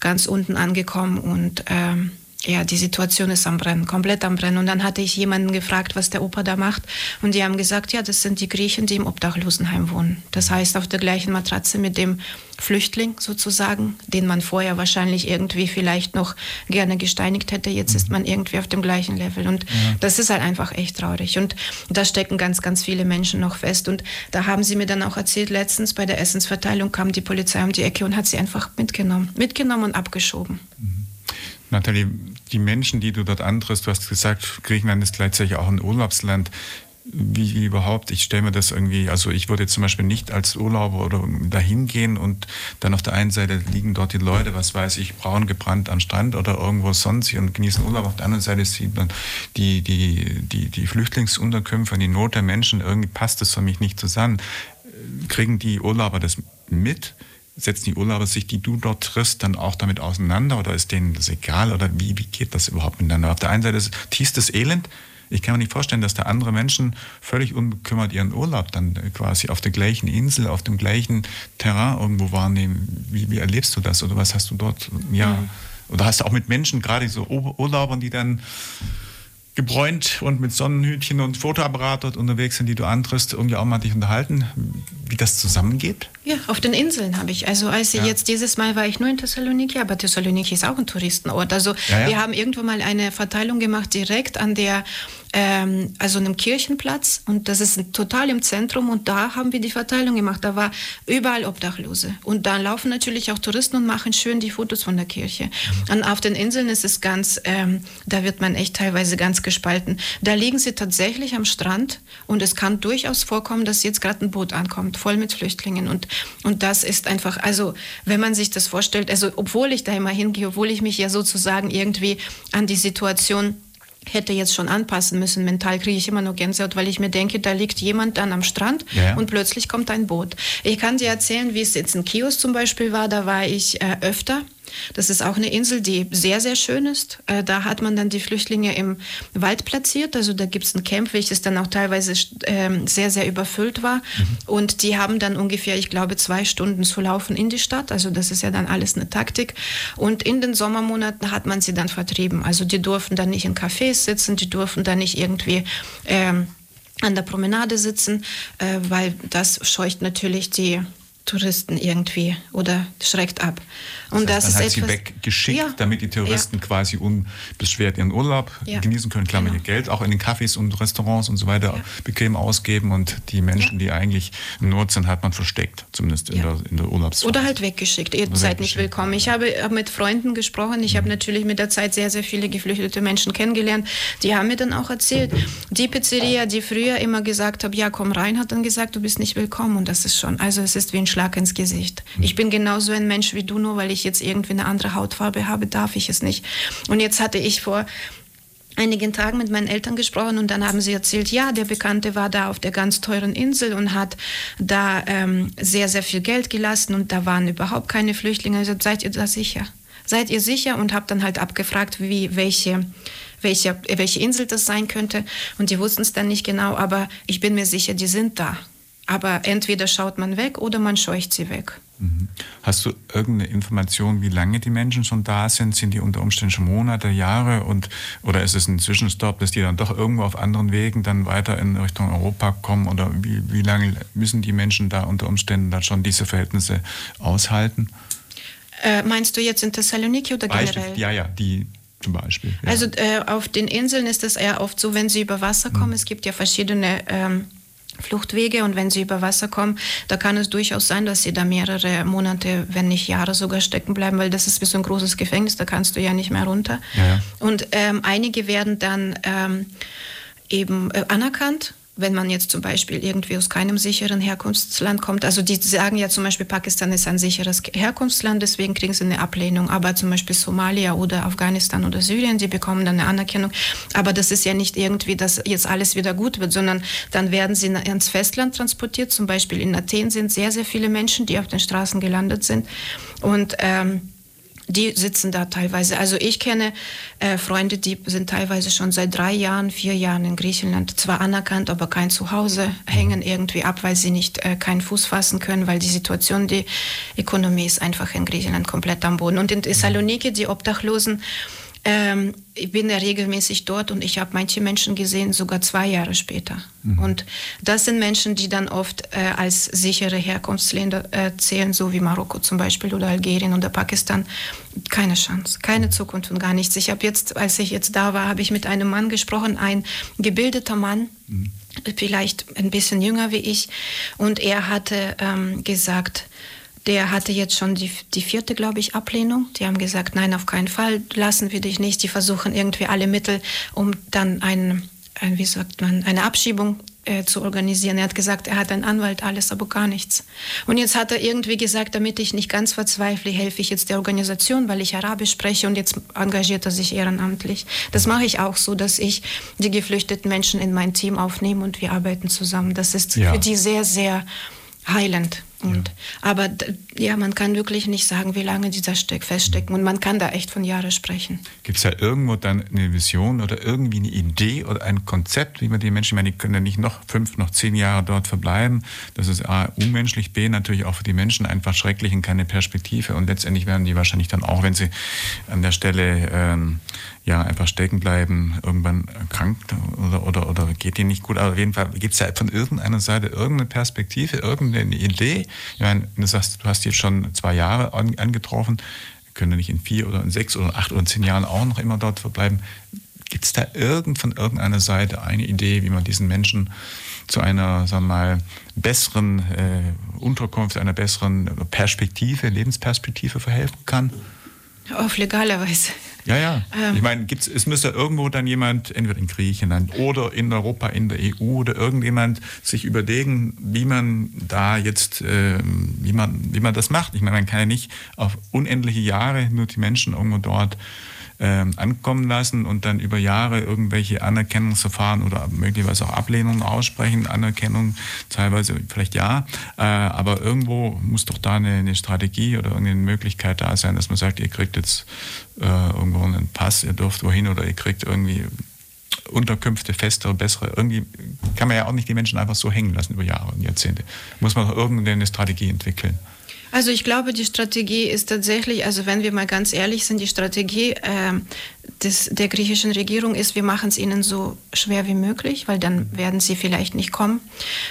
ganz unten angekommen und ähm, ja, die Situation ist am Brennen, komplett am Brennen. Und dann hatte ich jemanden gefragt, was der Opa da macht. Und die haben gesagt, ja, das sind die Griechen, die im Obdachlosenheim wohnen. Das heißt, auf der gleichen Matratze mit dem Flüchtling sozusagen, den man vorher wahrscheinlich irgendwie vielleicht noch gerne gesteinigt hätte. Jetzt ist man irgendwie auf dem gleichen Level. Und ja. das ist halt einfach echt traurig. Und da stecken ganz, ganz viele Menschen noch fest. Und da haben sie mir dann auch erzählt, letztens bei der Essensverteilung kam die Polizei um die Ecke und hat sie einfach mitgenommen. Mitgenommen und abgeschoben. Mhm. Nathalie, die Menschen, die du dort antriffst, du hast gesagt, Griechenland ist gleichzeitig auch ein Urlaubsland. Wie, wie überhaupt, ich stelle mir das irgendwie, also ich würde zum Beispiel nicht als Urlauber oder dahin gehen und dann auf der einen Seite liegen dort die Leute, was weiß ich, braun gebrannt am Strand oder irgendwo sonst und genießen Urlaub. Auf der anderen Seite sieht man die, die, die, die Flüchtlingsunterkünfte und die Not der Menschen. Irgendwie passt das für mich nicht zusammen. Kriegen die Urlauber das mit? Setzen die Urlauber sich, die du dort triffst, dann auch damit auseinander oder ist denen das egal oder wie, wie geht das überhaupt miteinander? Auf der einen Seite ist tiefstes Elend. Ich kann mir nicht vorstellen, dass da andere Menschen völlig unbekümmert ihren Urlaub dann quasi auf der gleichen Insel, auf dem gleichen Terrain irgendwo wahrnehmen. Wie, wie erlebst du das oder was hast du dort? Ja. Mhm. Oder hast du auch mit Menschen, gerade so Urlaubern, die dann gebräunt und mit Sonnenhütchen und Fotoapparat dort unterwegs sind, die du antriffst, irgendwie auch mal dich unterhalten, wie das zusammengeht? Ja, auf den Inseln habe ich. Also als ja. jetzt dieses Mal war ich nur in Thessaloniki, aber Thessaloniki ist auch ein Touristenort. Also ja, ja. wir haben irgendwann mal eine Verteilung gemacht direkt an der ähm, also einem Kirchenplatz und das ist total im Zentrum und da haben wir die Verteilung gemacht. Da war überall Obdachlose und da laufen natürlich auch Touristen und machen schön die Fotos von der Kirche. Und auf den Inseln ist es ganz, ähm, da wird man echt teilweise ganz gespalten. Da liegen sie tatsächlich am Strand und es kann durchaus vorkommen, dass jetzt gerade ein Boot ankommt, voll mit Flüchtlingen und und das ist einfach, also wenn man sich das vorstellt, also obwohl ich da immer hingehe, obwohl ich mich ja sozusagen irgendwie an die Situation hätte jetzt schon anpassen müssen. Mental kriege ich immer nur Gänsehaut, weil ich mir denke, da liegt jemand dann am Strand ja. und plötzlich kommt ein Boot. Ich kann dir erzählen, wie es jetzt in Kios zum Beispiel war. Da war ich äh, öfter das ist auch eine Insel, die sehr, sehr schön ist. Äh, da hat man dann die Flüchtlinge im Wald platziert. Also da gibt es ein Camp, welches dann auch teilweise ähm, sehr, sehr überfüllt war. Mhm. Und die haben dann ungefähr, ich glaube, zwei Stunden zu laufen in die Stadt. Also das ist ja dann alles eine Taktik. Und in den Sommermonaten hat man sie dann vertrieben. Also die durften dann nicht in Cafés sitzen, die durften dann nicht irgendwie... Ähm, an der Promenade sitzen, äh, weil das scheucht natürlich die Touristen irgendwie oder schreckt ab. Und das, heißt, das man ist hat etwas, sie weggeschickt, ja, damit die Touristen ja. quasi unbeschwert ihren Urlaub ja. genießen können. Klar, genau. ihr Geld auch in den Cafés und Restaurants und so weiter bequem ausgeben und die Menschen, die eigentlich in Not sind, hat man versteckt, zumindest in, der, in der Urlaubszeit. Oder halt weggeschickt. Ihr Oder seid nicht willkommen. Ich habe mit Freunden gesprochen. Ich mhm. habe natürlich mit der Zeit sehr, sehr viele geflüchtete Menschen kennengelernt. Die haben mir dann auch erzählt, die Pizzeria, die früher immer gesagt hat, ja, komm rein, hat dann gesagt, du bist nicht willkommen. Und das ist schon, also es ist wie ein Schlag ins Gesicht. Mhm. Ich bin genauso ein Mensch wie du, nur weil ich jetzt irgendwie eine andere Hautfarbe habe, darf ich es nicht. Und jetzt hatte ich vor einigen Tagen mit meinen Eltern gesprochen und dann haben sie erzählt, ja, der Bekannte war da auf der ganz teuren Insel und hat da ähm, sehr, sehr viel Geld gelassen und da waren überhaupt keine Flüchtlinge. Ich seid ihr da sicher? Seid ihr sicher? Und habe dann halt abgefragt, wie, welche, welche, welche Insel das sein könnte. Und die wussten es dann nicht genau, aber ich bin mir sicher, die sind da. Aber entweder schaut man weg oder man scheucht sie weg. Hast du irgendeine Information, wie lange die Menschen schon da sind? Sind die unter Umständen schon Monate, Jahre? Und, oder ist es ein Zwischenstopp, dass die dann doch irgendwo auf anderen Wegen dann weiter in Richtung Europa kommen? Oder wie, wie lange müssen die Menschen da unter Umständen dann schon diese Verhältnisse aushalten? Äh, meinst du jetzt in Thessaloniki oder generell? Beispiel, ja, ja, die zum Beispiel. Ja. Also äh, auf den Inseln ist es eher oft so, wenn sie über Wasser kommen. Mhm. Es gibt ja verschiedene ähm, Fluchtwege und wenn sie über Wasser kommen, da kann es durchaus sein, dass sie da mehrere Monate, wenn nicht Jahre sogar stecken bleiben, weil das ist wie so ein großes Gefängnis, da kannst du ja nicht mehr runter. Ja. Und ähm, einige werden dann ähm, eben äh, anerkannt wenn man jetzt zum Beispiel irgendwie aus keinem sicheren Herkunftsland kommt. Also die sagen ja zum Beispiel, Pakistan ist ein sicheres Herkunftsland, deswegen kriegen sie eine Ablehnung. Aber zum Beispiel Somalia oder Afghanistan oder Syrien, die bekommen dann eine Anerkennung. Aber das ist ja nicht irgendwie, dass jetzt alles wieder gut wird, sondern dann werden sie ins Festland transportiert. Zum Beispiel in Athen sind sehr, sehr viele Menschen, die auf den Straßen gelandet sind. Und ähm, die sitzen da teilweise. Also ich kenne äh, Freunde, die sind teilweise schon seit drei Jahren, vier Jahren in Griechenland, zwar anerkannt, aber kein Zuhause, hängen irgendwie ab, weil sie nicht äh, keinen Fuß fassen können, weil die Situation, die Ökonomie ist einfach in Griechenland komplett am Boden. Und in Thessaloniki, die Obdachlosen, Ähm, ich bin ja regelmäßig dort und ich habe manche Menschen gesehen, sogar zwei Jahre später. Mhm. Und das sind Menschen, die dann oft äh, als sichere Herkunftsländer äh, zählen, so wie Marokko zum Beispiel oder Algerien oder Pakistan. Keine Chance, keine Zukunft und gar nichts. Ich habe jetzt, als ich jetzt da war, habe ich mit einem Mann gesprochen, ein gebildeter Mann. Mhm vielleicht ein bisschen jünger wie ich. Und er hatte ähm, gesagt, der hatte jetzt schon die, die vierte, glaube ich, Ablehnung. Die haben gesagt, nein, auf keinen Fall, lassen wir dich nicht. Die versuchen irgendwie alle Mittel, um dann ein, ein wie sagt man, eine Abschiebung äh, zu organisieren. Er hat gesagt, er hat einen Anwalt, alles, aber gar nichts. Und jetzt hat er irgendwie gesagt, damit ich nicht ganz verzweifle, helfe ich jetzt der Organisation, weil ich Arabisch spreche und jetzt engagiert er sich ehrenamtlich. Das mache ich auch so, dass ich die geflüchteten Menschen in mein Team aufnehme und wir arbeiten zusammen. Das ist ja. für die sehr, sehr heilend. Und, ja. Aber ja, man kann wirklich nicht sagen, wie lange die da steck, feststecken. Und man kann da echt von Jahren sprechen. Gibt es da irgendwo dann eine Vision oder irgendwie eine Idee oder ein Konzept, wie man die Menschen, ich meine, die können ja nicht noch fünf, noch zehn Jahre dort verbleiben. Das ist A, unmenschlich, B, natürlich auch für die Menschen einfach schrecklich und keine Perspektive. Und letztendlich werden die wahrscheinlich dann auch, wenn sie an der Stelle ähm, ja, einfach stecken bleiben, irgendwann erkrankt oder, oder, oder geht ihnen nicht gut. Aber auf jeden Fall gibt es ja von irgendeiner Seite irgendeine Perspektive, irgendeine Idee. Ich meine, du sagst, du hast jetzt schon zwei Jahre angetroffen, können nicht in vier oder in sechs oder acht oder zehn Jahren auch noch immer dort verbleiben. Gibt es da irgend von irgendeiner Seite eine Idee, wie man diesen Menschen zu einer, sagen wir mal, besseren äh, Unterkunft, einer besseren Perspektive, Lebensperspektive verhelfen kann? Auf legale Weise. Ja, ja. Ähm. Ich meine, es müsste irgendwo dann jemand, entweder in Griechenland oder in Europa, in der EU oder irgendjemand sich überlegen, wie man da jetzt, äh, wie, man, wie man das macht. Ich meine, man kann ja nicht auf unendliche Jahre nur die Menschen irgendwo dort äh, ankommen lassen und dann über Jahre irgendwelche Anerkennungsverfahren oder möglicherweise auch Ablehnungen aussprechen. Anerkennung teilweise vielleicht ja, äh, aber irgendwo muss doch da eine, eine, Strategie oder irgendeine Möglichkeit da sein, dass man sagt, ihr kriegt jetzt irgendwo einen Pass, ihr dürft wohin oder ihr kriegt irgendwie Unterkünfte, festere, bessere. Irgendwie kann man ja auch nicht die Menschen einfach so hängen lassen über Jahre und Jahrzehnte. Muss man doch irgendeine Strategie entwickeln. Also ich glaube, die Strategie ist tatsächlich, also wenn wir mal ganz ehrlich sind, die Strategie äh, des, der griechischen Regierung ist, wir machen es ihnen so schwer wie möglich, weil dann werden sie vielleicht nicht kommen.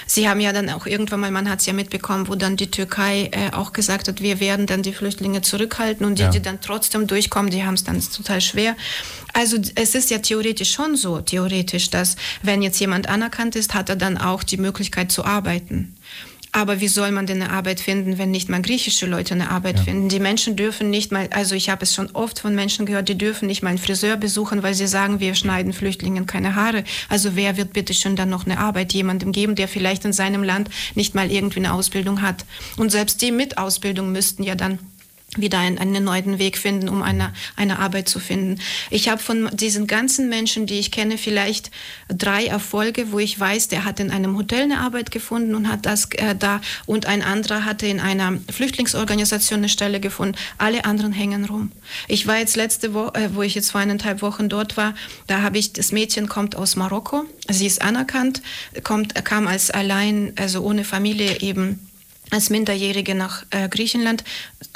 Sie haben ja dann auch irgendwann mal, man hat es ja mitbekommen, wo dann die Türkei äh, auch gesagt hat, wir werden dann die Flüchtlinge zurückhalten und die, ja. die dann trotzdem durchkommen, die haben es dann total schwer. Also es ist ja theoretisch schon so, theoretisch, dass wenn jetzt jemand anerkannt ist, hat er dann auch die Möglichkeit zu arbeiten. Aber wie soll man denn eine Arbeit finden, wenn nicht mal griechische Leute eine Arbeit ja. finden? Die Menschen dürfen nicht mal, also ich habe es schon oft von Menschen gehört, die dürfen nicht mal einen Friseur besuchen, weil sie sagen, wir schneiden Flüchtlingen keine Haare. Also wer wird bitte schon dann noch eine Arbeit jemandem geben, der vielleicht in seinem Land nicht mal irgendwie eine Ausbildung hat? Und selbst die mit Ausbildung müssten ja dann wieder einen, einen neuen Weg finden, um eine, eine Arbeit zu finden. Ich habe von diesen ganzen Menschen, die ich kenne, vielleicht drei Erfolge, wo ich weiß, der hat in einem Hotel eine Arbeit gefunden und hat das äh, da und ein anderer hatte in einer Flüchtlingsorganisation eine Stelle gefunden. Alle anderen hängen rum. Ich war jetzt letzte Woche, äh, wo ich jetzt vor eineinhalb Wochen dort war, da habe ich, das Mädchen kommt aus Marokko, sie ist anerkannt, kommt, kam als allein, also ohne Familie eben als Minderjährige nach äh, Griechenland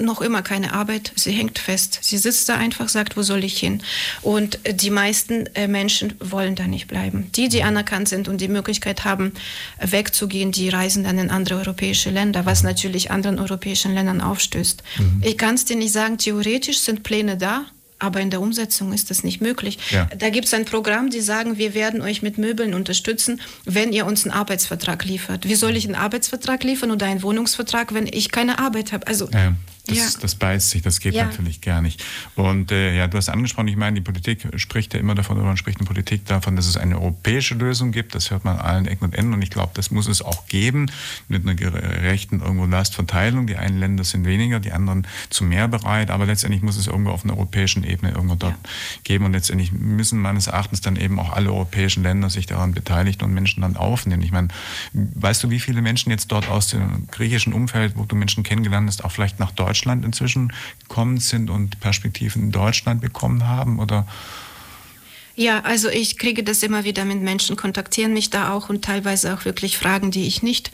noch immer keine Arbeit. Sie hängt fest. Sie sitzt da einfach, sagt, wo soll ich hin? Und äh, die meisten äh, Menschen wollen da nicht bleiben. Die, die anerkannt sind und die Möglichkeit haben, wegzugehen, die reisen dann in andere europäische Länder, was natürlich anderen europäischen Ländern aufstößt. Mhm. Ich kann es dir nicht sagen, theoretisch sind Pläne da. Aber in der Umsetzung ist das nicht möglich. Ja. Da gibt es ein Programm, die sagen, wir werden euch mit Möbeln unterstützen, wenn ihr uns einen Arbeitsvertrag liefert. Wie soll ich einen Arbeitsvertrag liefern oder einen Wohnungsvertrag, wenn ich keine Arbeit habe? Also ja. Das, ja. das beißt sich, das geht ja. natürlich gar nicht. Und äh, ja, du hast angesprochen, ich meine, die Politik spricht ja immer davon, oder man spricht in Politik davon, dass es eine europäische Lösung gibt. Das hört man an allen Ecken und Enden und ich glaube, das muss es auch geben, mit einer gerechten irgendwo Lastverteilung. Die einen Länder sind weniger, die anderen zu mehr bereit, aber letztendlich muss es irgendwo auf einer europäischen Ebene irgendwo dort ja. geben und letztendlich müssen meines Erachtens dann eben auch alle europäischen Länder sich daran beteiligen und Menschen dann aufnehmen. Ich meine, weißt du, wie viele Menschen jetzt dort aus dem griechischen Umfeld, wo du Menschen kennengelernt hast, auch vielleicht nach Deutschland Deutschland inzwischen gekommen sind und Perspektiven in Deutschland bekommen haben? Oder ja, also ich kriege das immer wieder mit Menschen, kontaktieren mich da auch und teilweise auch wirklich Fragen, die ich nicht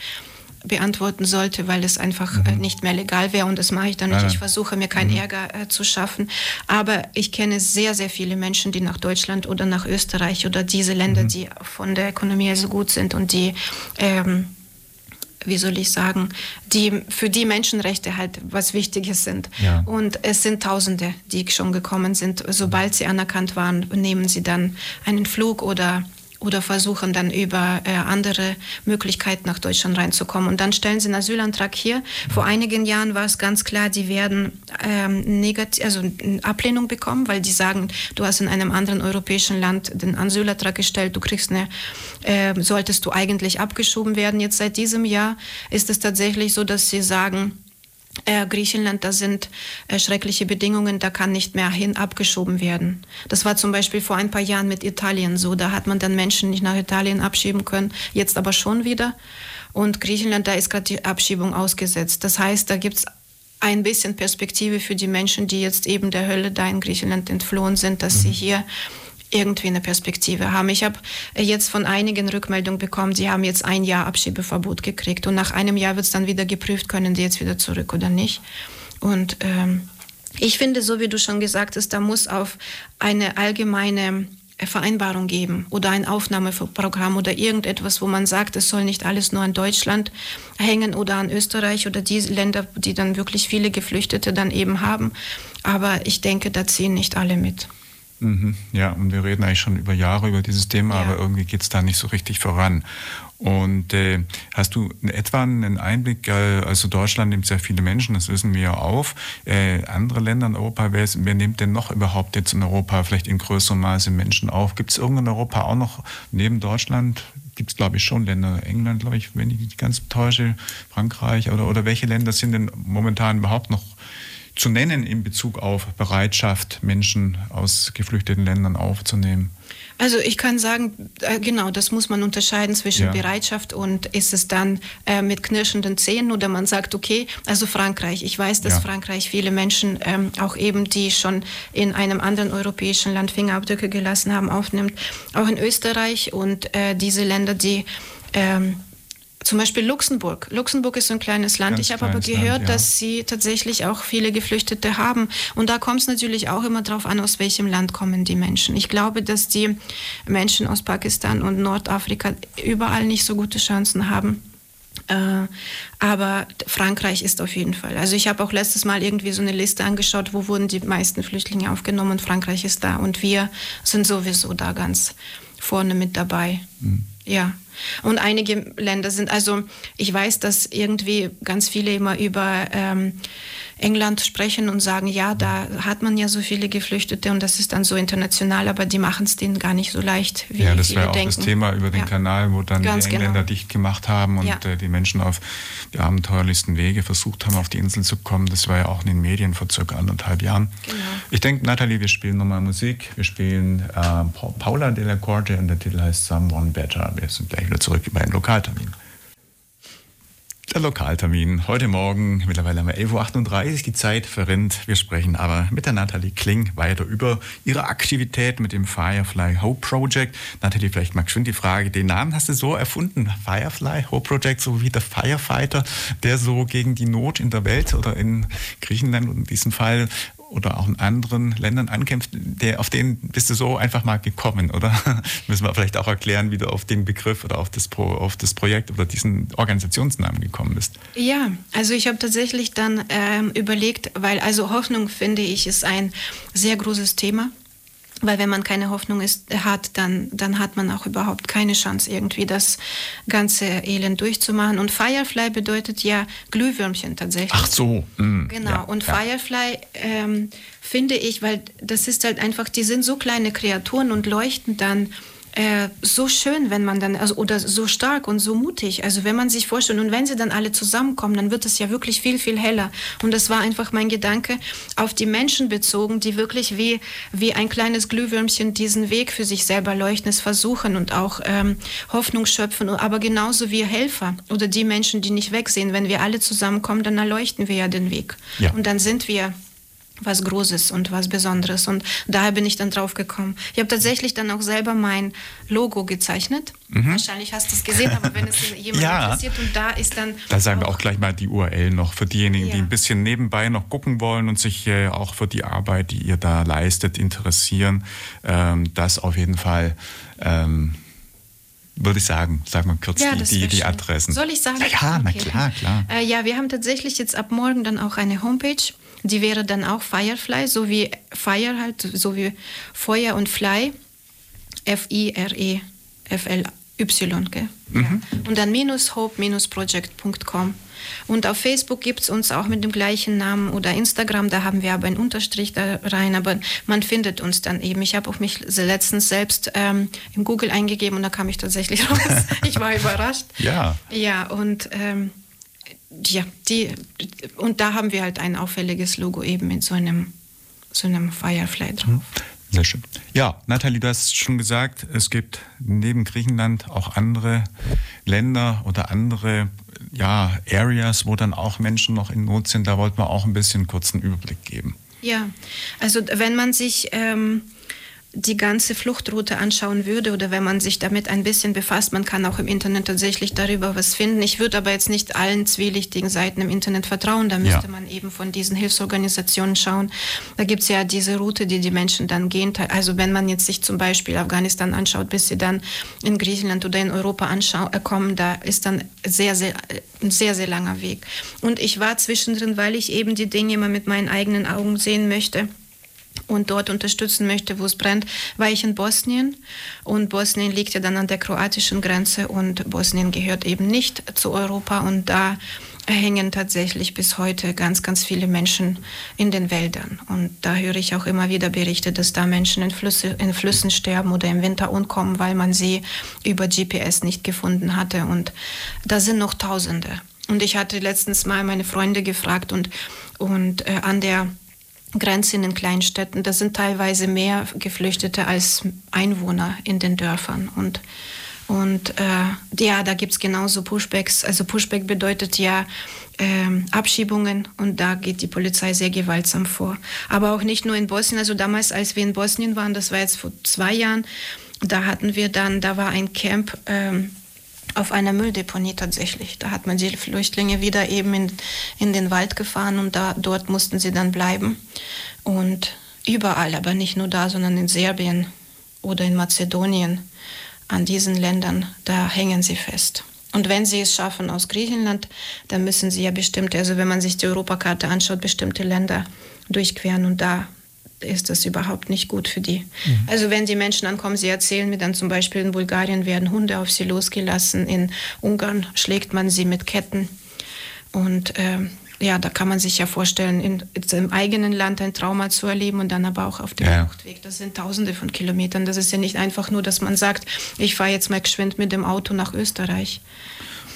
beantworten sollte, weil es einfach äh, mhm. nicht mehr legal wäre und das mache ich dann nicht. Ich versuche mir keinen mhm. Ärger äh, zu schaffen. Aber ich kenne sehr, sehr viele Menschen, die nach Deutschland oder nach Österreich oder diese Länder, mhm. die von der Ökonomie so gut sind und die ähm, wie soll ich sagen, die für die Menschenrechte halt was Wichtiges sind. Ja. Und es sind Tausende, die schon gekommen sind. Sobald sie anerkannt waren, nehmen sie dann einen Flug oder oder versuchen dann über äh, andere Möglichkeiten nach Deutschland reinzukommen. Und dann stellen sie einen Asylantrag hier. Vor einigen Jahren war es ganz klar, die werden ähm, negativ, also eine Ablehnung bekommen, weil die sagen, du hast in einem anderen europäischen Land den Asylantrag gestellt, du kriegst eine, äh, solltest du eigentlich abgeschoben werden. Jetzt seit diesem Jahr ist es tatsächlich so, dass sie sagen, äh, Griechenland, da sind äh, schreckliche Bedingungen, da kann nicht mehr hin abgeschoben werden. Das war zum Beispiel vor ein paar Jahren mit Italien so, da hat man dann Menschen nicht nach Italien abschieben können, jetzt aber schon wieder. Und Griechenland, da ist gerade die Abschiebung ausgesetzt. Das heißt, da gibt es ein bisschen Perspektive für die Menschen, die jetzt eben der Hölle da in Griechenland entflohen sind, dass mhm. sie hier irgendwie eine Perspektive haben. Ich habe jetzt von einigen Rückmeldungen bekommen, sie haben jetzt ein Jahr Abschiebeverbot gekriegt und nach einem Jahr wird es dann wieder geprüft, können sie jetzt wieder zurück oder nicht. Und ähm, ich finde, so wie du schon gesagt hast, da muss auf eine allgemeine Vereinbarung geben oder ein Aufnahmeprogramm oder irgendetwas, wo man sagt, es soll nicht alles nur an Deutschland hängen oder an Österreich oder die Länder, die dann wirklich viele Geflüchtete dann eben haben. Aber ich denke, da ziehen nicht alle mit. Mhm, ja, und wir reden eigentlich schon über Jahre über dieses Thema, ja. aber irgendwie geht es da nicht so richtig voran. Und äh, hast du etwa einen Einblick, äh, also Deutschland nimmt sehr viele Menschen, das wissen wir ja auf. Äh, andere Länder in Europa, wer, wer, nimmt denn noch überhaupt jetzt in Europa vielleicht in größerem Maße Menschen auf? Gibt es irgendwo in Europa auch noch neben Deutschland, gibt es glaube ich schon Länder, England glaube ich, wenn ich nicht ganz täusche, Frankreich oder, oder welche Länder sind denn momentan überhaupt noch zu nennen in Bezug auf Bereitschaft, Menschen aus geflüchteten Ländern aufzunehmen? Also ich kann sagen, äh, genau, das muss man unterscheiden zwischen ja. Bereitschaft und ist es dann äh, mit knirschenden Zähnen oder man sagt, okay, also Frankreich. Ich weiß, dass ja. Frankreich viele Menschen, ähm, auch eben die schon in einem anderen europäischen Land Fingerabdrücke gelassen haben, aufnimmt. Auch in Österreich und äh, diese Länder, die ähm, zum Beispiel Luxemburg. Luxemburg ist so ein kleines Land. Ganz ich habe aber gehört, Land, ja. dass sie tatsächlich auch viele Geflüchtete haben. Und da kommt es natürlich auch immer darauf an, aus welchem Land kommen die Menschen. Ich glaube, dass die Menschen aus Pakistan und Nordafrika überall nicht so gute Chancen haben. Äh, aber Frankreich ist auf jeden Fall. Also ich habe auch letztes Mal irgendwie so eine Liste angeschaut, wo wurden die meisten Flüchtlinge aufgenommen. Frankreich ist da und wir sind sowieso da ganz vorne mit dabei. Mhm. Ja. Und einige Länder sind, also ich weiß, dass irgendwie ganz viele immer über ähm, England sprechen und sagen, ja, da hat man ja so viele Geflüchtete und das ist dann so international, aber die machen es denen gar nicht so leicht, wie Ja, das wäre auch denken. das Thema über den ja. Kanal, wo dann Ganz die Engländer genau. dicht gemacht haben und ja. äh, die Menschen auf die abenteuerlichsten Wege versucht haben, auf die Insel zu kommen. Das war ja auch in den Medien vor circa anderthalb Jahren. Genau. Ich denke, Nathalie, wir spielen nochmal Musik. Wir spielen äh, Paula de la Corte und der Titel heißt Someone Better. Wir sind gleich wieder zurück bei den Lokaltermin. Der Lokaltermin. Heute Morgen, mittlerweile haben wir 11.38 Uhr, die Zeit verrinnt. Wir sprechen aber mit der Nathalie Kling weiter über ihre Aktivität mit dem Firefly Hope Project. Nathalie, vielleicht mal schön die Frage, den Namen hast du so erfunden, Firefly Hope Project, so wie der Firefighter, der so gegen die Not in der Welt oder in Griechenland in diesem Fall oder auch in anderen Ländern ankämpft, der, auf den bist du so einfach mal gekommen, oder? Müssen wir vielleicht auch erklären, wie du auf den Begriff oder auf das, Pro, auf das Projekt oder diesen Organisationsnamen gekommen bist. Ja, also ich habe tatsächlich dann ähm, überlegt, weil also Hoffnung finde ich ist ein sehr großes Thema. Weil wenn man keine Hoffnung ist, hat, dann, dann hat man auch überhaupt keine Chance, irgendwie das ganze Elend durchzumachen. Und Firefly bedeutet ja Glühwürmchen tatsächlich. Ach so. Mm, genau. Ja, und ja. Firefly ähm, finde ich, weil das ist halt einfach, die sind so kleine Kreaturen und leuchten dann äh, so schön, wenn man dann, also, oder so stark und so mutig. Also wenn man sich vorstellt, und wenn sie dann alle zusammenkommen, dann wird es ja wirklich viel, viel heller. Und das war einfach mein Gedanke auf die Menschen bezogen, die wirklich wie, wie ein kleines Glühwürmchen diesen Weg für sich selber leuchten, es versuchen und auch ähm, Hoffnung schöpfen, aber genauso wie Helfer oder die Menschen, die nicht wegsehen. Wenn wir alle zusammenkommen, dann erleuchten wir ja den Weg. Ja. Und dann sind wir was Großes und was Besonderes. Und daher bin ich dann drauf gekommen. Ich habe tatsächlich dann auch selber mein Logo gezeichnet. Mhm. Wahrscheinlich hast du es gesehen, aber wenn es jemand ja. interessiert und da ist dann. Da sagen wir auch gleich mal die URL noch für diejenigen, ja. die ein bisschen nebenbei noch gucken wollen und sich äh, auch für die Arbeit, die ihr da leistet, interessieren. Ähm, das auf jeden Fall. Ähm, würde ich sagen, sagen wir kurz ja, die, die, die, Adressen. Soll ich sagen? Ja, ja okay. na klar, klar. Äh, ja, wir haben tatsächlich jetzt ab morgen dann auch eine Homepage. Die wäre dann auch Firefly, so wie Fire halt, so wie Feuer und Fly. F-I-R-E-F-L-Y, gell? Mhm. Ja. Und dann minus hope-project.com. Und auf Facebook gibt es uns auch mit dem gleichen Namen oder Instagram, da haben wir aber einen Unterstrich da rein, aber man findet uns dann eben. Ich habe auch mich letztens selbst ähm, im Google eingegeben und da kam ich tatsächlich raus. ich war überrascht. Ja. Ja, und ähm, ja, die, und da haben wir halt ein auffälliges Logo eben mit so einem, so einem Firefly drauf. Mhm. Sehr schön. Ja, Nathalie, du hast schon gesagt, es gibt neben Griechenland auch andere Länder oder andere ja, Areas, wo dann auch Menschen noch in Not sind. Da wollten wir auch ein bisschen kurzen Überblick geben. Ja, also wenn man sich ähm, die ganze Fluchtroute anschauen würde oder wenn man sich damit ein bisschen befasst, man kann auch im Internet tatsächlich darüber was finden. Ich würde aber jetzt nicht allen zwielichtigen Seiten im Internet vertrauen. Da müsste ja. man eben von diesen Hilfsorganisationen schauen. Da gibt es ja diese Route, die die Menschen dann gehen. Also wenn man jetzt sich zum Beispiel Afghanistan anschaut, bis sie dann in Griechenland oder in Europa äh, kommen, da ist dann sehr, sehr, ein sehr, sehr langer Weg. Und ich war zwischendrin, weil ich eben die Dinge immer mit meinen eigenen Augen sehen möchte und dort unterstützen möchte, wo es brennt, war ich in Bosnien. Und Bosnien liegt ja dann an der kroatischen Grenze und Bosnien gehört eben nicht zu Europa. Und da hängen tatsächlich bis heute ganz, ganz viele Menschen in den Wäldern. Und da höre ich auch immer wieder Berichte, dass da Menschen in, Flüsse, in Flüssen sterben oder im Winter umkommen, weil man sie über GPS nicht gefunden hatte. Und da sind noch Tausende. Und ich hatte letztens mal meine Freunde gefragt und, und äh, an der Grenze in den Kleinstädten. Da sind teilweise mehr Geflüchtete als Einwohner in den Dörfern. Und, und äh, ja, da gibt es genauso Pushbacks. Also Pushback bedeutet ja äh, Abschiebungen und da geht die Polizei sehr gewaltsam vor. Aber auch nicht nur in Bosnien. Also damals, als wir in Bosnien waren, das war jetzt vor zwei Jahren, da hatten wir dann, da war ein Camp. Ähm, auf einer Mülldeponie tatsächlich. Da hat man die Flüchtlinge wieder eben in, in den Wald gefahren und da, dort mussten sie dann bleiben. Und überall, aber nicht nur da, sondern in Serbien oder in Mazedonien, an diesen Ländern, da hängen sie fest. Und wenn sie es schaffen aus Griechenland, dann müssen sie ja bestimmte, also wenn man sich die Europakarte anschaut, bestimmte Länder durchqueren und da ist das überhaupt nicht gut für die. Mhm. Also wenn die Menschen ankommen, sie erzählen mir dann zum Beispiel, in Bulgarien werden Hunde auf sie losgelassen, in Ungarn schlägt man sie mit Ketten. Und äh, ja, da kann man sich ja vorstellen, in, im eigenen Land ein Trauma zu erleben und dann aber auch auf dem ja. Fluchtweg. Das sind tausende von Kilometern. Das ist ja nicht einfach nur, dass man sagt, ich fahre jetzt mal geschwind mit dem Auto nach Österreich.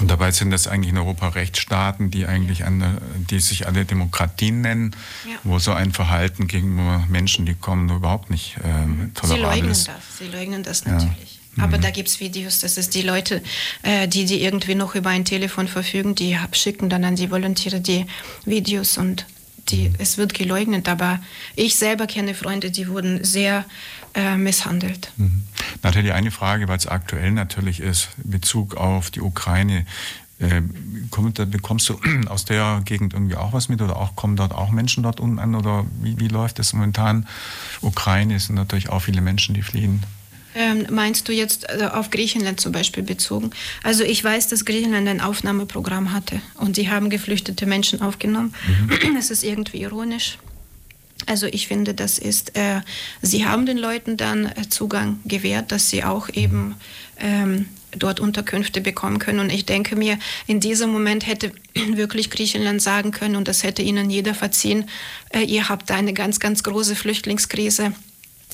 Und dabei sind das eigentlich in Europa Rechtsstaaten, die eigentlich eine, die sich alle Demokratien nennen, ja. wo so ein Verhalten gegenüber Menschen, die kommen, überhaupt nicht ähm, tolerabel Sie leugnen ist. das, sie leugnen das natürlich. Ja. Aber mhm. da gibt es Videos, das ist die Leute, äh, die, die irgendwie noch über ein Telefon verfügen, die schicken dann an die Volontiere die Videos und die, es wird geleugnet. Aber ich selber kenne Freunde, die wurden sehr äh, misshandelt. Mhm. Nathalie, eine Frage, weil es aktuell natürlich ist, in Bezug auf die Ukraine. Äh, bekommst du aus der Gegend irgendwie auch was mit oder auch kommen dort auch Menschen dort unten an oder wie, wie läuft das momentan? Ukraine sind natürlich auch viele Menschen, die fliehen. Ähm, meinst du jetzt also auf Griechenland zum Beispiel bezogen? Also ich weiß, dass Griechenland ein Aufnahmeprogramm hatte und die haben geflüchtete Menschen aufgenommen. Mhm. Es ist irgendwie ironisch. Also ich finde, das ist, äh, sie haben den Leuten dann äh, Zugang gewährt, dass sie auch eben ähm, dort Unterkünfte bekommen können. Und ich denke mir, in diesem Moment hätte wirklich Griechenland sagen können, und das hätte ihnen jeder verziehen, äh, ihr habt eine ganz, ganz große Flüchtlingskrise.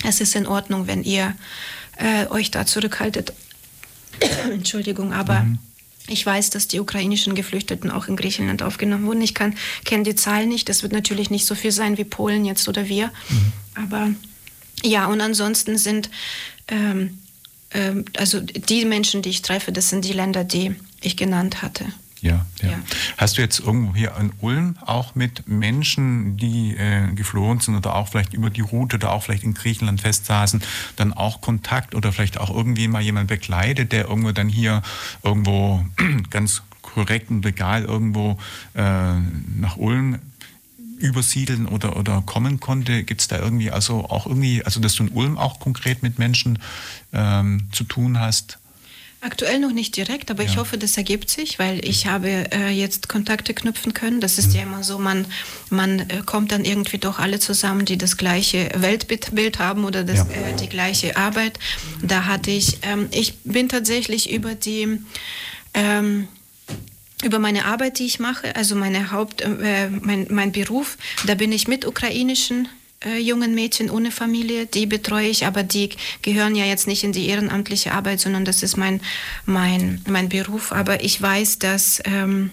Es ist in Ordnung, wenn ihr äh, euch da zurückhaltet. Entschuldigung, aber mhm. Ich weiß, dass die ukrainischen Geflüchteten auch in Griechenland aufgenommen wurden. Ich kenne die Zahlen nicht. Das wird natürlich nicht so viel sein wie Polen jetzt oder wir. Mhm. Aber ja, und ansonsten sind ähm, ähm, also die Menschen, die ich treffe, das sind die Länder, die ich genannt hatte. Ja, ja, Ja. Hast du jetzt irgendwo hier in Ulm auch mit Menschen, die äh, geflohen sind oder auch vielleicht über die Route oder auch vielleicht in Griechenland festsaßen, dann auch Kontakt oder vielleicht auch irgendwie mal jemand begleitet, der irgendwo dann hier irgendwo ganz korrekt und legal irgendwo äh, nach Ulm übersiedeln oder, oder kommen konnte? Gibt es da irgendwie also auch irgendwie, also dass du in Ulm auch konkret mit Menschen ähm, zu tun hast? Aktuell noch nicht direkt, aber ich Ja. hoffe, das ergibt sich, weil ich habe äh, jetzt Kontakte knüpfen können. Das ist ja immer so, man, man äh, kommt dann irgendwie doch alle zusammen, die das gleiche Weltbild Bild haben oder das, Ja. äh, die gleiche Arbeit. Da hatte ich, ähm, ich bin tatsächlich über die ähm, über meine Arbeit, die ich mache, also meine Haupt, äh, mein, mein Beruf, da bin ich mit ukrainischen äh, jungen Mädchen ohne Familie, die betreue ich, aber die gehören ja jetzt nicht in die ehrenamtliche Arbeit, sondern das ist mein, mein, mein Beruf. Aber ich weiß, dass, ähm,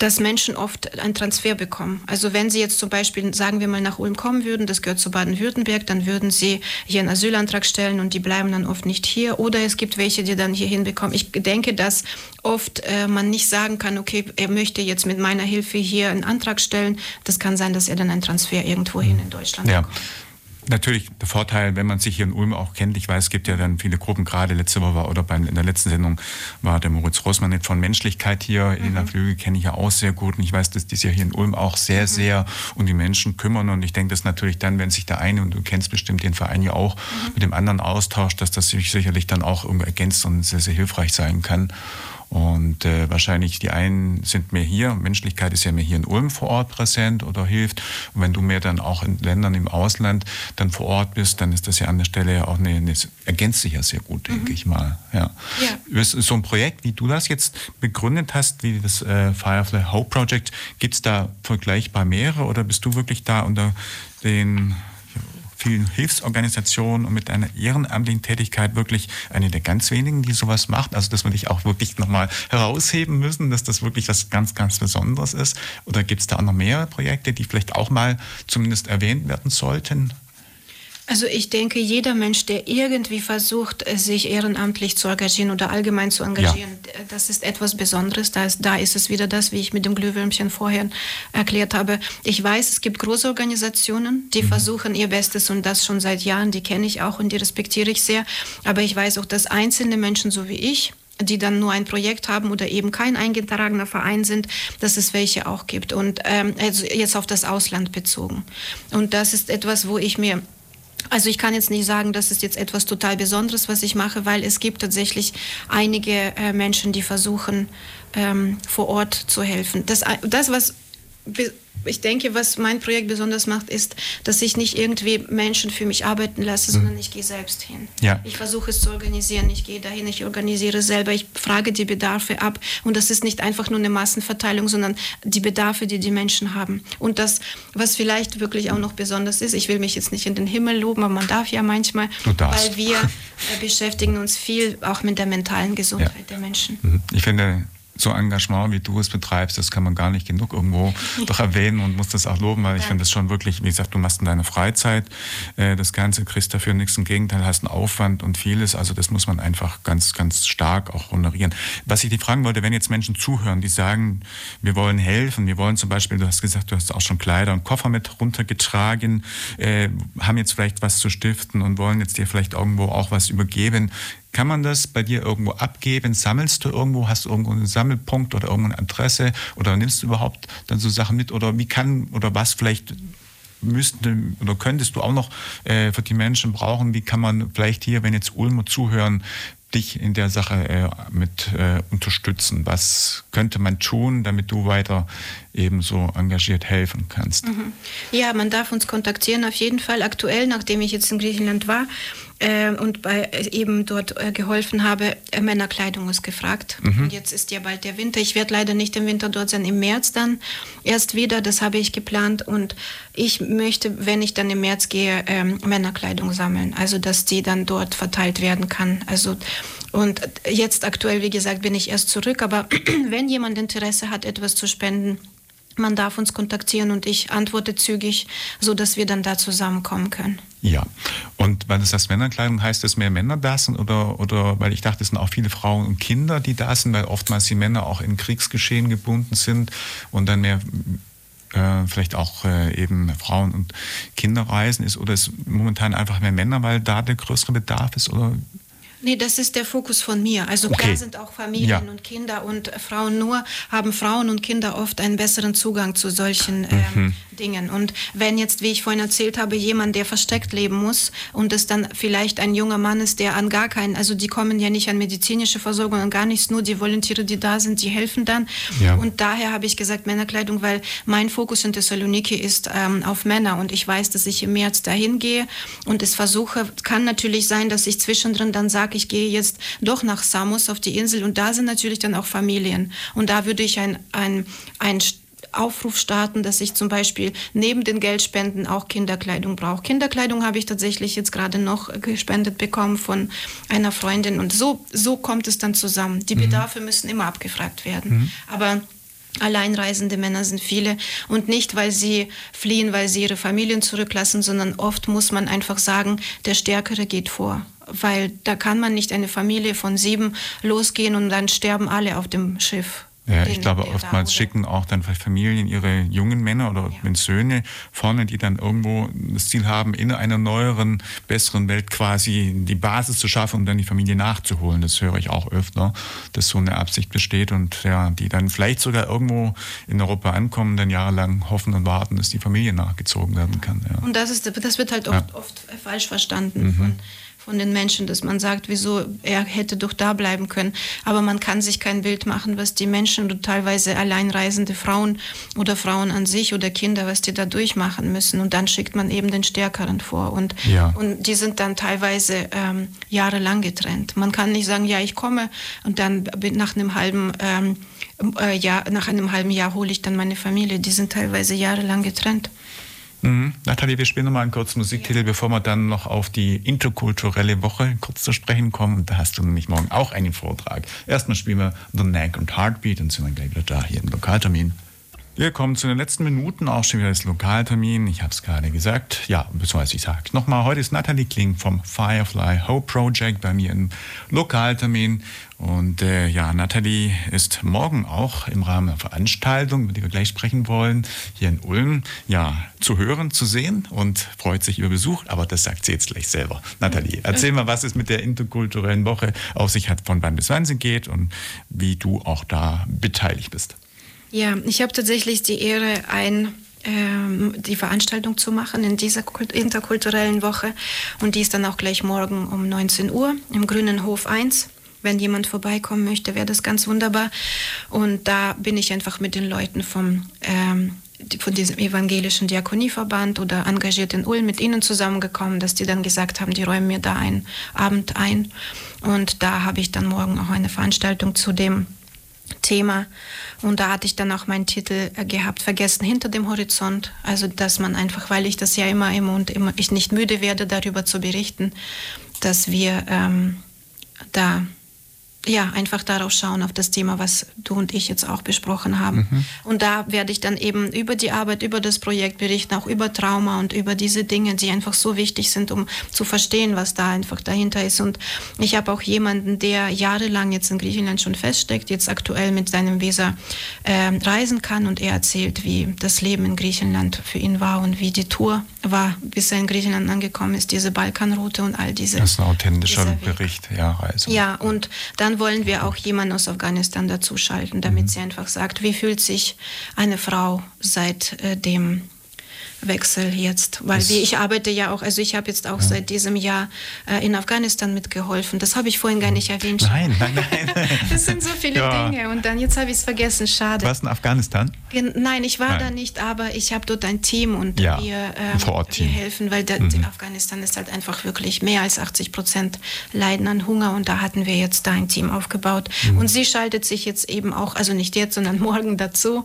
dass Menschen oft einen Transfer bekommen. Also wenn sie jetzt zum Beispiel, sagen wir mal, nach Ulm kommen würden, das gehört zu Baden-Württemberg, dann würden sie hier einen Asylantrag stellen und die bleiben dann oft nicht hier. Oder es gibt welche, die dann hier hinbekommen. Ich denke, dass oft äh, man nicht sagen kann, okay, er möchte jetzt mit meiner Hilfe hier einen Antrag stellen. Das kann sein, dass er dann einen Transfer irgendwo hin in Deutschland Ja. bekommt. Natürlich der Vorteil, wenn man sich hier in Ulm auch kennt. Ich weiß, es gibt ja dann viele Gruppen, gerade letzte Woche war, oder bei, in der letzten Sendung war der Moritz Rossmann nicht von Menschlichkeit hier. Elena Flügel kenne ich ja auch sehr gut. Und ich weiß, dass die sich ja hier in Ulm auch sehr, sehr um die Menschen kümmern. Und ich denke, dass natürlich dann, wenn sich der eine, und du kennst bestimmt den Verein ja auch, mit dem anderen austauscht, dass das sich sicherlich dann auch irgendwo ergänzt und sehr, sehr hilfreich sein kann. Und äh, wahrscheinlich die einen sind mehr hier, Menschlichkeit ist ja mehr hier in Ulm vor Ort präsent oder hilft. Und wenn du mehr dann auch in Ländern im Ausland dann vor Ort bist, dann ist das ja an der Stelle ja auch eine, eine ergänzt sich ja sehr gut, denke ich mal. Ja. Ja. So ein Projekt, wie du das jetzt begründet hast, wie das äh, Firefly Hope Project, gibt es da vergleichbar mehrere oder bist du wirklich da unter den vielen Hilfsorganisationen und mit einer ehrenamtlichen Tätigkeit wirklich eine der ganz wenigen, die sowas macht. Also dass wir dich auch wirklich nochmal herausheben müssen, dass das wirklich was ganz, ganz Besonderes ist. Oder gibt es da auch noch mehr Projekte, die vielleicht auch mal zumindest erwähnt werden sollten? Also ich denke, jeder Mensch, der irgendwie versucht, äh, sich ehrenamtlich zu engagieren oder allgemein zu engagieren, äh, das ist etwas Besonderes. Da ist, da ist es wieder das, wie ich mit dem Glühwürmchen vorher erklärt habe. Ich weiß, es gibt große Organisationen, die versuchen ihr Bestes und das schon seit Jahren. Die kenne ich auch und die respektiere ich sehr. Aber ich weiß auch, dass einzelne Menschen, so wie ich, die dann nur ein Projekt haben oder eben kein eingetragener Verein sind, dass es welche auch gibt. Und ähm, also jetzt auf das Ausland bezogen. Und das ist etwas, wo ich mir also ich kann jetzt nicht sagen, das ist jetzt etwas total Besonderes, was ich mache, weil es gibt tatsächlich einige äh, Menschen, die versuchen, ähm, vor Ort zu helfen. Das, das was ich denke, was mein Projekt besonders macht, ist, dass ich nicht irgendwie Menschen für mich arbeiten lasse, sondern ich gehe selbst hin. Ja. Ich versuche es zu organisieren, ich gehe dahin, ich organisiere selber, ich frage die Bedarfe ab und das ist nicht einfach nur eine Massenverteilung, sondern die Bedarfe, die die Menschen haben. Und das, was vielleicht wirklich auch noch besonders ist, ich will mich jetzt nicht in den Himmel loben, aber man darf ja manchmal, weil wir äh, beschäftigen uns viel auch mit der mentalen Gesundheit Ja. der Menschen. Mhm. Ich finde, so Engagement, wie du es betreibst, das kann man gar nicht genug irgendwo doch erwähnen und muss das auch loben, weil ich finde das schon wirklich, wie gesagt, du machst in deiner Freizeit äh, das Ganze, kriegst dafür nichts, im Gegenteil, hast einen Aufwand und vieles, also das muss man einfach ganz, ganz stark auch honorieren. Was ich dir fragen wollte, wenn jetzt Menschen zuhören, die sagen, wir wollen helfen, wir wollen zum Beispiel, du hast gesagt, du hast auch schon Kleider und Koffer mit runtergetragen, äh, haben jetzt vielleicht was zu stiften und wollen jetzt dir vielleicht irgendwo auch was übergeben. Kann man das bei dir irgendwo abgeben? Sammelst du irgendwo? Hast du irgendwo einen Sammelpunkt oder irgendeine Adresse? Oder nimmst du überhaupt dann so Sachen mit? Oder wie kann oder was vielleicht müsste oder könntest du auch noch äh, für die Menschen brauchen? Wie kann man vielleicht hier, wenn jetzt Ulmer zuhören, dich in der Sache äh, mit äh, unterstützen? Was könnte man tun, damit du weiter ebenso engagiert helfen kannst? Ja, man darf uns kontaktieren auf jeden Fall. Aktuell, nachdem ich jetzt in Griechenland war äh, und bei, äh, eben dort äh, geholfen habe, äh, Männerkleidung ist gefragt. Und jetzt ist ja bald der Winter. Ich werde leider nicht im Winter dort sein, im März dann erst wieder. Das habe ich geplant. Und ich möchte, wenn ich dann im März gehe, ähm, Männerkleidung sammeln. Also, dass die dann dort verteilt werden kann. Also, und jetzt aktuell, wie gesagt, bin ich erst zurück. Aber wenn jemand Interesse hat, etwas zu spenden, man darf uns kontaktieren und ich antworte zügig, so dass wir dann da zusammenkommen können. Ja, und weil du sagst Männerkleidung, heißt das mehr Männer da sind oder, oder weil ich dachte, es sind auch viele Frauen und Kinder, die da sind, weil oftmals die Männer auch in Kriegsgeschehen gebunden sind und dann mehr äh, vielleicht auch äh, eben Frauen und Kinder reisen ist oder ist momentan einfach mehr Männer, weil da der größere Bedarf ist oder Nee, das ist der Fokus von mir. Also Okay. klar sind auch Familien Ja. und Kinder und Frauen nur, haben Frauen und Kinder oft einen besseren Zugang zu solchen ähm, Mhm. Dingen. Und wenn jetzt, wie ich vorhin erzählt habe, jemand, der versteckt leben muss und es dann vielleicht ein junger Mann ist, der an gar keinen, also die kommen ja nicht an medizinische Versorgung und gar nichts, nur die Volontiere, die da sind, die helfen dann. Ja. Und daher habe ich gesagt Männerkleidung, weil mein Fokus in Thessaloniki ist ähm, auf Männer und ich weiß, dass ich im März dahin gehe und es versuche, kann natürlich sein, dass ich zwischendrin dann sage, ich gehe jetzt doch nach Samos auf die Insel und da sind natürlich dann auch Familien und da würde ich ein, ein, ein Aufruf starten, dass ich zum Beispiel neben den Geldspenden auch Kinderkleidung brauche. Kinderkleidung habe ich tatsächlich jetzt gerade noch gespendet bekommen von einer Freundin und so, so kommt es dann zusammen. Die Bedarfe müssen immer abgefragt werden. Aber Alleinreisende Männer sind viele und nicht, weil sie fliehen, weil sie ihre Familien zurücklassen, sondern oft muss man einfach sagen, der Stärkere geht vor. Weil da kann man nicht eine Familie von sieben losgehen und dann sterben alle auf dem Schiff. Ja, ich glaube, oftmals schicken auch dann Familien ihre jungen Männer oder wenn Söhne vorne, die dann irgendwo das Ziel haben, in einer neueren, besseren Welt quasi die Basis zu schaffen, um dann die Familie nachzuholen. Das höre ich auch öfter, dass so eine Absicht besteht und ja, die dann vielleicht sogar irgendwo in Europa ankommen, dann jahrelang hoffen und warten, dass die Familie nachgezogen werden kann. Ja. Und das, ist, das wird halt oft, oft falsch verstanden Mhm. Von, den Menschen, dass man sagt, wieso er hätte doch da bleiben können. Aber man kann sich kein Bild machen, was die Menschen oder teilweise alleinreisende Frauen oder Frauen an sich oder Kinder, was die da durchmachen müssen. Und dann schickt man eben den Stärkeren vor. Und, Ja. und die sind dann teilweise ähm, jahrelang getrennt. Man kann nicht sagen, ja, ich komme und dann nach einem halben ähm, äh, Jahr, nach einem halben Jahr hole ich dann meine Familie. Die sind teilweise jahrelang getrennt. Mhm. Nathalie, wir spielen nochmal einen kurzen Musiktitel, bevor wir dann noch auf die interkulturelle Woche kurz zu sprechen kommen. Da hast du nämlich morgen auch einen Vortrag. Erstmal spielen wir The Neck und Heartbeat und sind dann gleich wieder da hier im Lokaltermin. Wir kommen zu den letzten Minuten, auch schon wieder das Lokaltermin. Ich habe es gerade gesagt. Ja, beziehungsweise ich sage nochmal, heute ist Nathalie Kling vom Firefly Hope Project bei mir im Lokaltermin. Und äh, ja, Nathalie ist morgen auch im Rahmen einer Veranstaltung, über die wir gleich sprechen wollen, hier in Ulm, ja, zu hören, zu sehen und freut sich über Besuch. Aber das sagt sie jetzt gleich selber. Nathalie, erzähl mal, was es mit der interkulturellen Woche auf sich hat, von wann bis wann sie geht und wie du auch da beteiligt bist. Ja, ich habe tatsächlich die Ehre, ein, ähm, die Veranstaltung zu machen in dieser kult- interkulturellen Woche. Und die ist dann auch gleich morgen um 19 Uhr im Grünen Hof 1. Wenn jemand vorbeikommen möchte, wäre das ganz wunderbar. Und da bin ich einfach mit den Leuten vom, ähm, von diesem evangelischen Diakonieverband oder engagiert in Ulm mit ihnen zusammengekommen, dass die dann gesagt haben, die räumen mir da einen Abend ein. Und da habe ich dann morgen auch eine Veranstaltung zu dem Thema. Und da hatte ich dann auch meinen Titel äh, gehabt, Vergessen hinter dem Horizont. Also, dass man einfach, weil ich das ja immer, immer und immer, ich nicht müde werde, darüber zu berichten, dass wir ähm, da ja, einfach darauf schauen, auf das Thema, was du und ich jetzt auch besprochen haben. Und da werde ich dann eben über die Arbeit, über das Projekt berichten, auch über Trauma und über diese Dinge, die einfach so wichtig sind, um zu verstehen, was da einfach dahinter ist. Und ich habe auch jemanden, der jahrelang jetzt in Griechenland schon feststeckt, jetzt aktuell mit seinem Visa ähm, reisen kann und er erzählt, wie das Leben in Griechenland für ihn war und wie die Tour war, bis er in Griechenland angekommen ist, diese Balkanroute und all diese. Das ist ein authentischer. Bericht, ja, Reise. Ja, und dann wollen wir auch jemanden aus Afghanistan dazuschalten, damit sie einfach sagt, wie fühlt sich eine Frau seit äh, dem Wechsel jetzt, weil wie ich arbeite ja auch, also ich habe jetzt auch seit diesem Jahr äh, in Afghanistan mitgeholfen. Das habe ich vorhin gar nicht erwähnt. Nein, nein, nein. Das sind so viele Ja. Dinge und dann jetzt habe ich es vergessen, schade. Warst du in Afghanistan? Gen- Nein, ich war Nein. da nicht, aber ich habe dort ein Team und Ja, wir, ähm, wir helfen, weil der, Mhm. Afghanistan ist halt einfach wirklich mehr als 80 Prozent leiden an Hunger und da hatten wir jetzt da ein Team aufgebaut. Mhm. Und sie schaltet sich jetzt eben auch, also nicht jetzt, sondern morgen dazu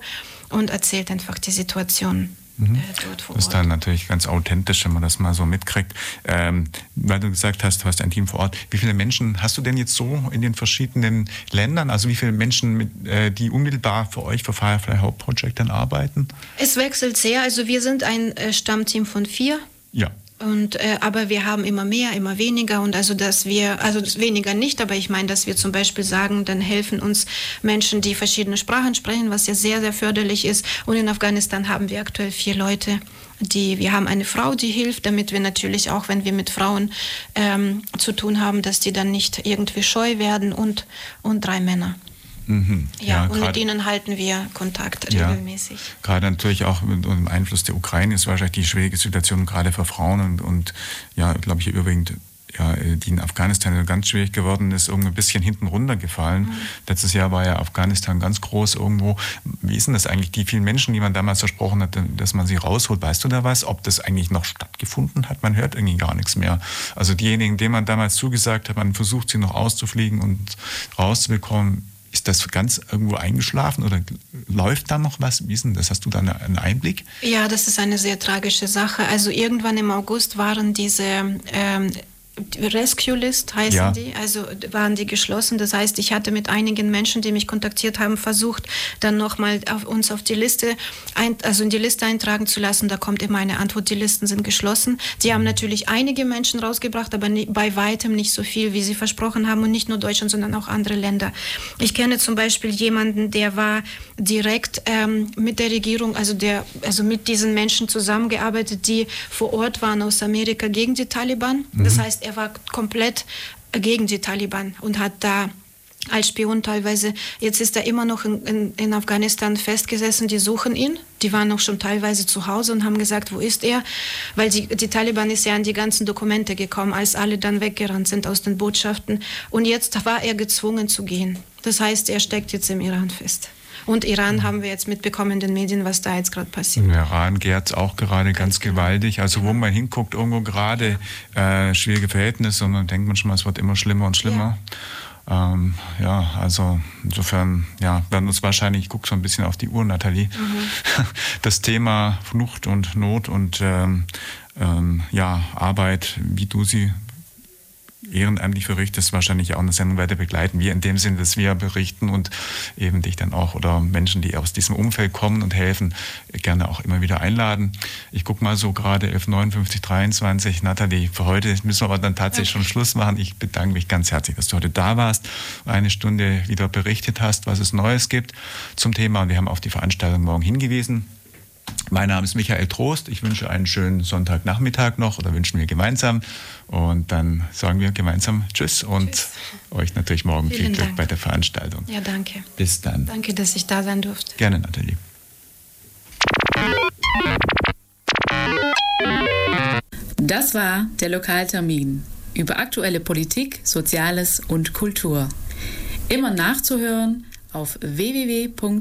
und erzählt einfach die Situation mhm. äh. Das ist dann natürlich ganz authentisch, wenn man das mal so mitkriegt. Ähm, weil du gesagt hast, du hast ein Team vor Ort. Wie viele Menschen hast du denn jetzt so in den verschiedenen Ländern? Also wie viele Menschen, mit, äh, die unmittelbar für euch, für Firefly Hope Project dann arbeiten? Es wechselt sehr. Also wir sind ein äh, Stammteam von vier. Ja. Und, äh, aber wir haben immer mehr, immer weniger und also dass wir, also weniger nicht, aber ich meine, dass wir zum Beispiel sagen, dann helfen uns Menschen, die verschiedene Sprachen sprechen, was ja sehr, sehr förderlich ist. Und in Afghanistan haben wir aktuell vier Leute, die, wir haben eine Frau, die hilft, damit wir natürlich auch, wenn wir mit Frauen ähm, zu tun haben, dass die dann nicht irgendwie scheu werden und, und drei Männer. Mhm. Ja, ja, und mit ihnen halten wir Kontakt regelmäßig. Ja, gerade natürlich auch mit dem Einfluss der Ukraine ist wahrscheinlich die schwierige Situation gerade für Frauen und, und ja, glaube ich, überwiegend ja, die in Afghanistan ganz schwierig geworden ist, irgendwie ein bisschen hinten runtergefallen. Mhm. Letztes Jahr war ja Afghanistan ganz groß irgendwo. Wie ist denn das eigentlich? Die vielen Menschen, die man damals versprochen hat, dass man sie rausholt, weißt du da was? Ob das eigentlich noch stattgefunden hat? Man hört irgendwie gar nichts mehr. Also diejenigen, denen man damals zugesagt hat, man versucht sie noch auszufliegen und rauszubekommen, ist das ganz irgendwo eingeschlafen oder läuft da noch was? Wie ist denn das? Hast du da einen Einblick? Ja, das ist eine sehr tragische Sache. Also irgendwann im August waren diese ähm, Rescue List heißen ja. die, also waren die geschlossen. Das heißt, ich hatte mit einigen Menschen, die mich kontaktiert haben, versucht, dann nochmal auf uns auf die Liste, ein, also in die Liste eintragen zu lassen. Da kommt immer eine Antwort, die Listen sind geschlossen. Die haben natürlich einige Menschen rausgebracht, aber nie, bei weitem nicht so viel, wie sie versprochen haben und nicht nur Deutschland, sondern auch andere Länder. Ich kenne zum Beispiel jemanden, der war direkt ähm, mit der Regierung, also der, also mit diesen Menschen zusammengearbeitet, die vor Ort waren aus Amerika gegen die Taliban. Mhm. Das heißt, er war komplett gegen die Taliban und hat da als Spion teilweise. Jetzt ist er immer noch in, in, in, Afghanistan festgesessen. Die suchen ihn. Die waren auch schon teilweise zu Hause und haben gesagt, wo ist er? Weil die, die Taliban ist ja an die ganzen Dokumente gekommen, als alle dann weggerannt sind aus den Botschaften. Und jetzt war er gezwungen zu gehen. Das heißt, er steckt jetzt im Iran fest. Und Iran haben wir jetzt mitbekommen in den Medien, was da jetzt gerade passiert. Im Iran gärt es auch gerade ganz, ganz gewaltig. Also wo man hinguckt, irgendwo gerade äh, schwierige Verhältnisse und dann denkt man schon mal, es wird immer schlimmer und schlimmer. Ja. Ähm, ja, also insofern, ja, werden uns wahrscheinlich, ich gucke so ein bisschen auf die Uhr, Nathalie, mhm. das Thema Flucht und Not und ähm, ähm, ja, Arbeit, wie du sie ehrenamtlich verrichtest, wahrscheinlich auch eine Sendung weiter begleiten. Wir in dem Sinne, dass wir berichten und eben dich dann auch oder Menschen, die aus diesem Umfeld kommen und helfen, gerne auch immer wieder einladen. Ich gucke mal so gerade 11.59, 23. Nathalie, für heute müssen wir aber dann tatsächlich schon Schluss machen. Ich bedanke mich ganz herzlich, dass du heute da warst, eine Stunde wieder berichtet hast, was es Neues gibt zum Thema. Und wir haben auf die Veranstaltung morgen hingewiesen. Mein Name ist Michael Trost. Ich wünsche einen schönen Sonntagnachmittag noch oder wünschen wir gemeinsam. Und dann sagen wir gemeinsam Tschüss und Tschüss. euch natürlich morgen Vielen viel Glück Dank. bei der Veranstaltung. Ja, danke. Bis dann. Danke, dass ich da sein durfte. Gerne, Nathalie. Das war der Lokaltermin über aktuelle Politik, Soziales und Kultur. Immer nachzuhören auf www.freefm.de.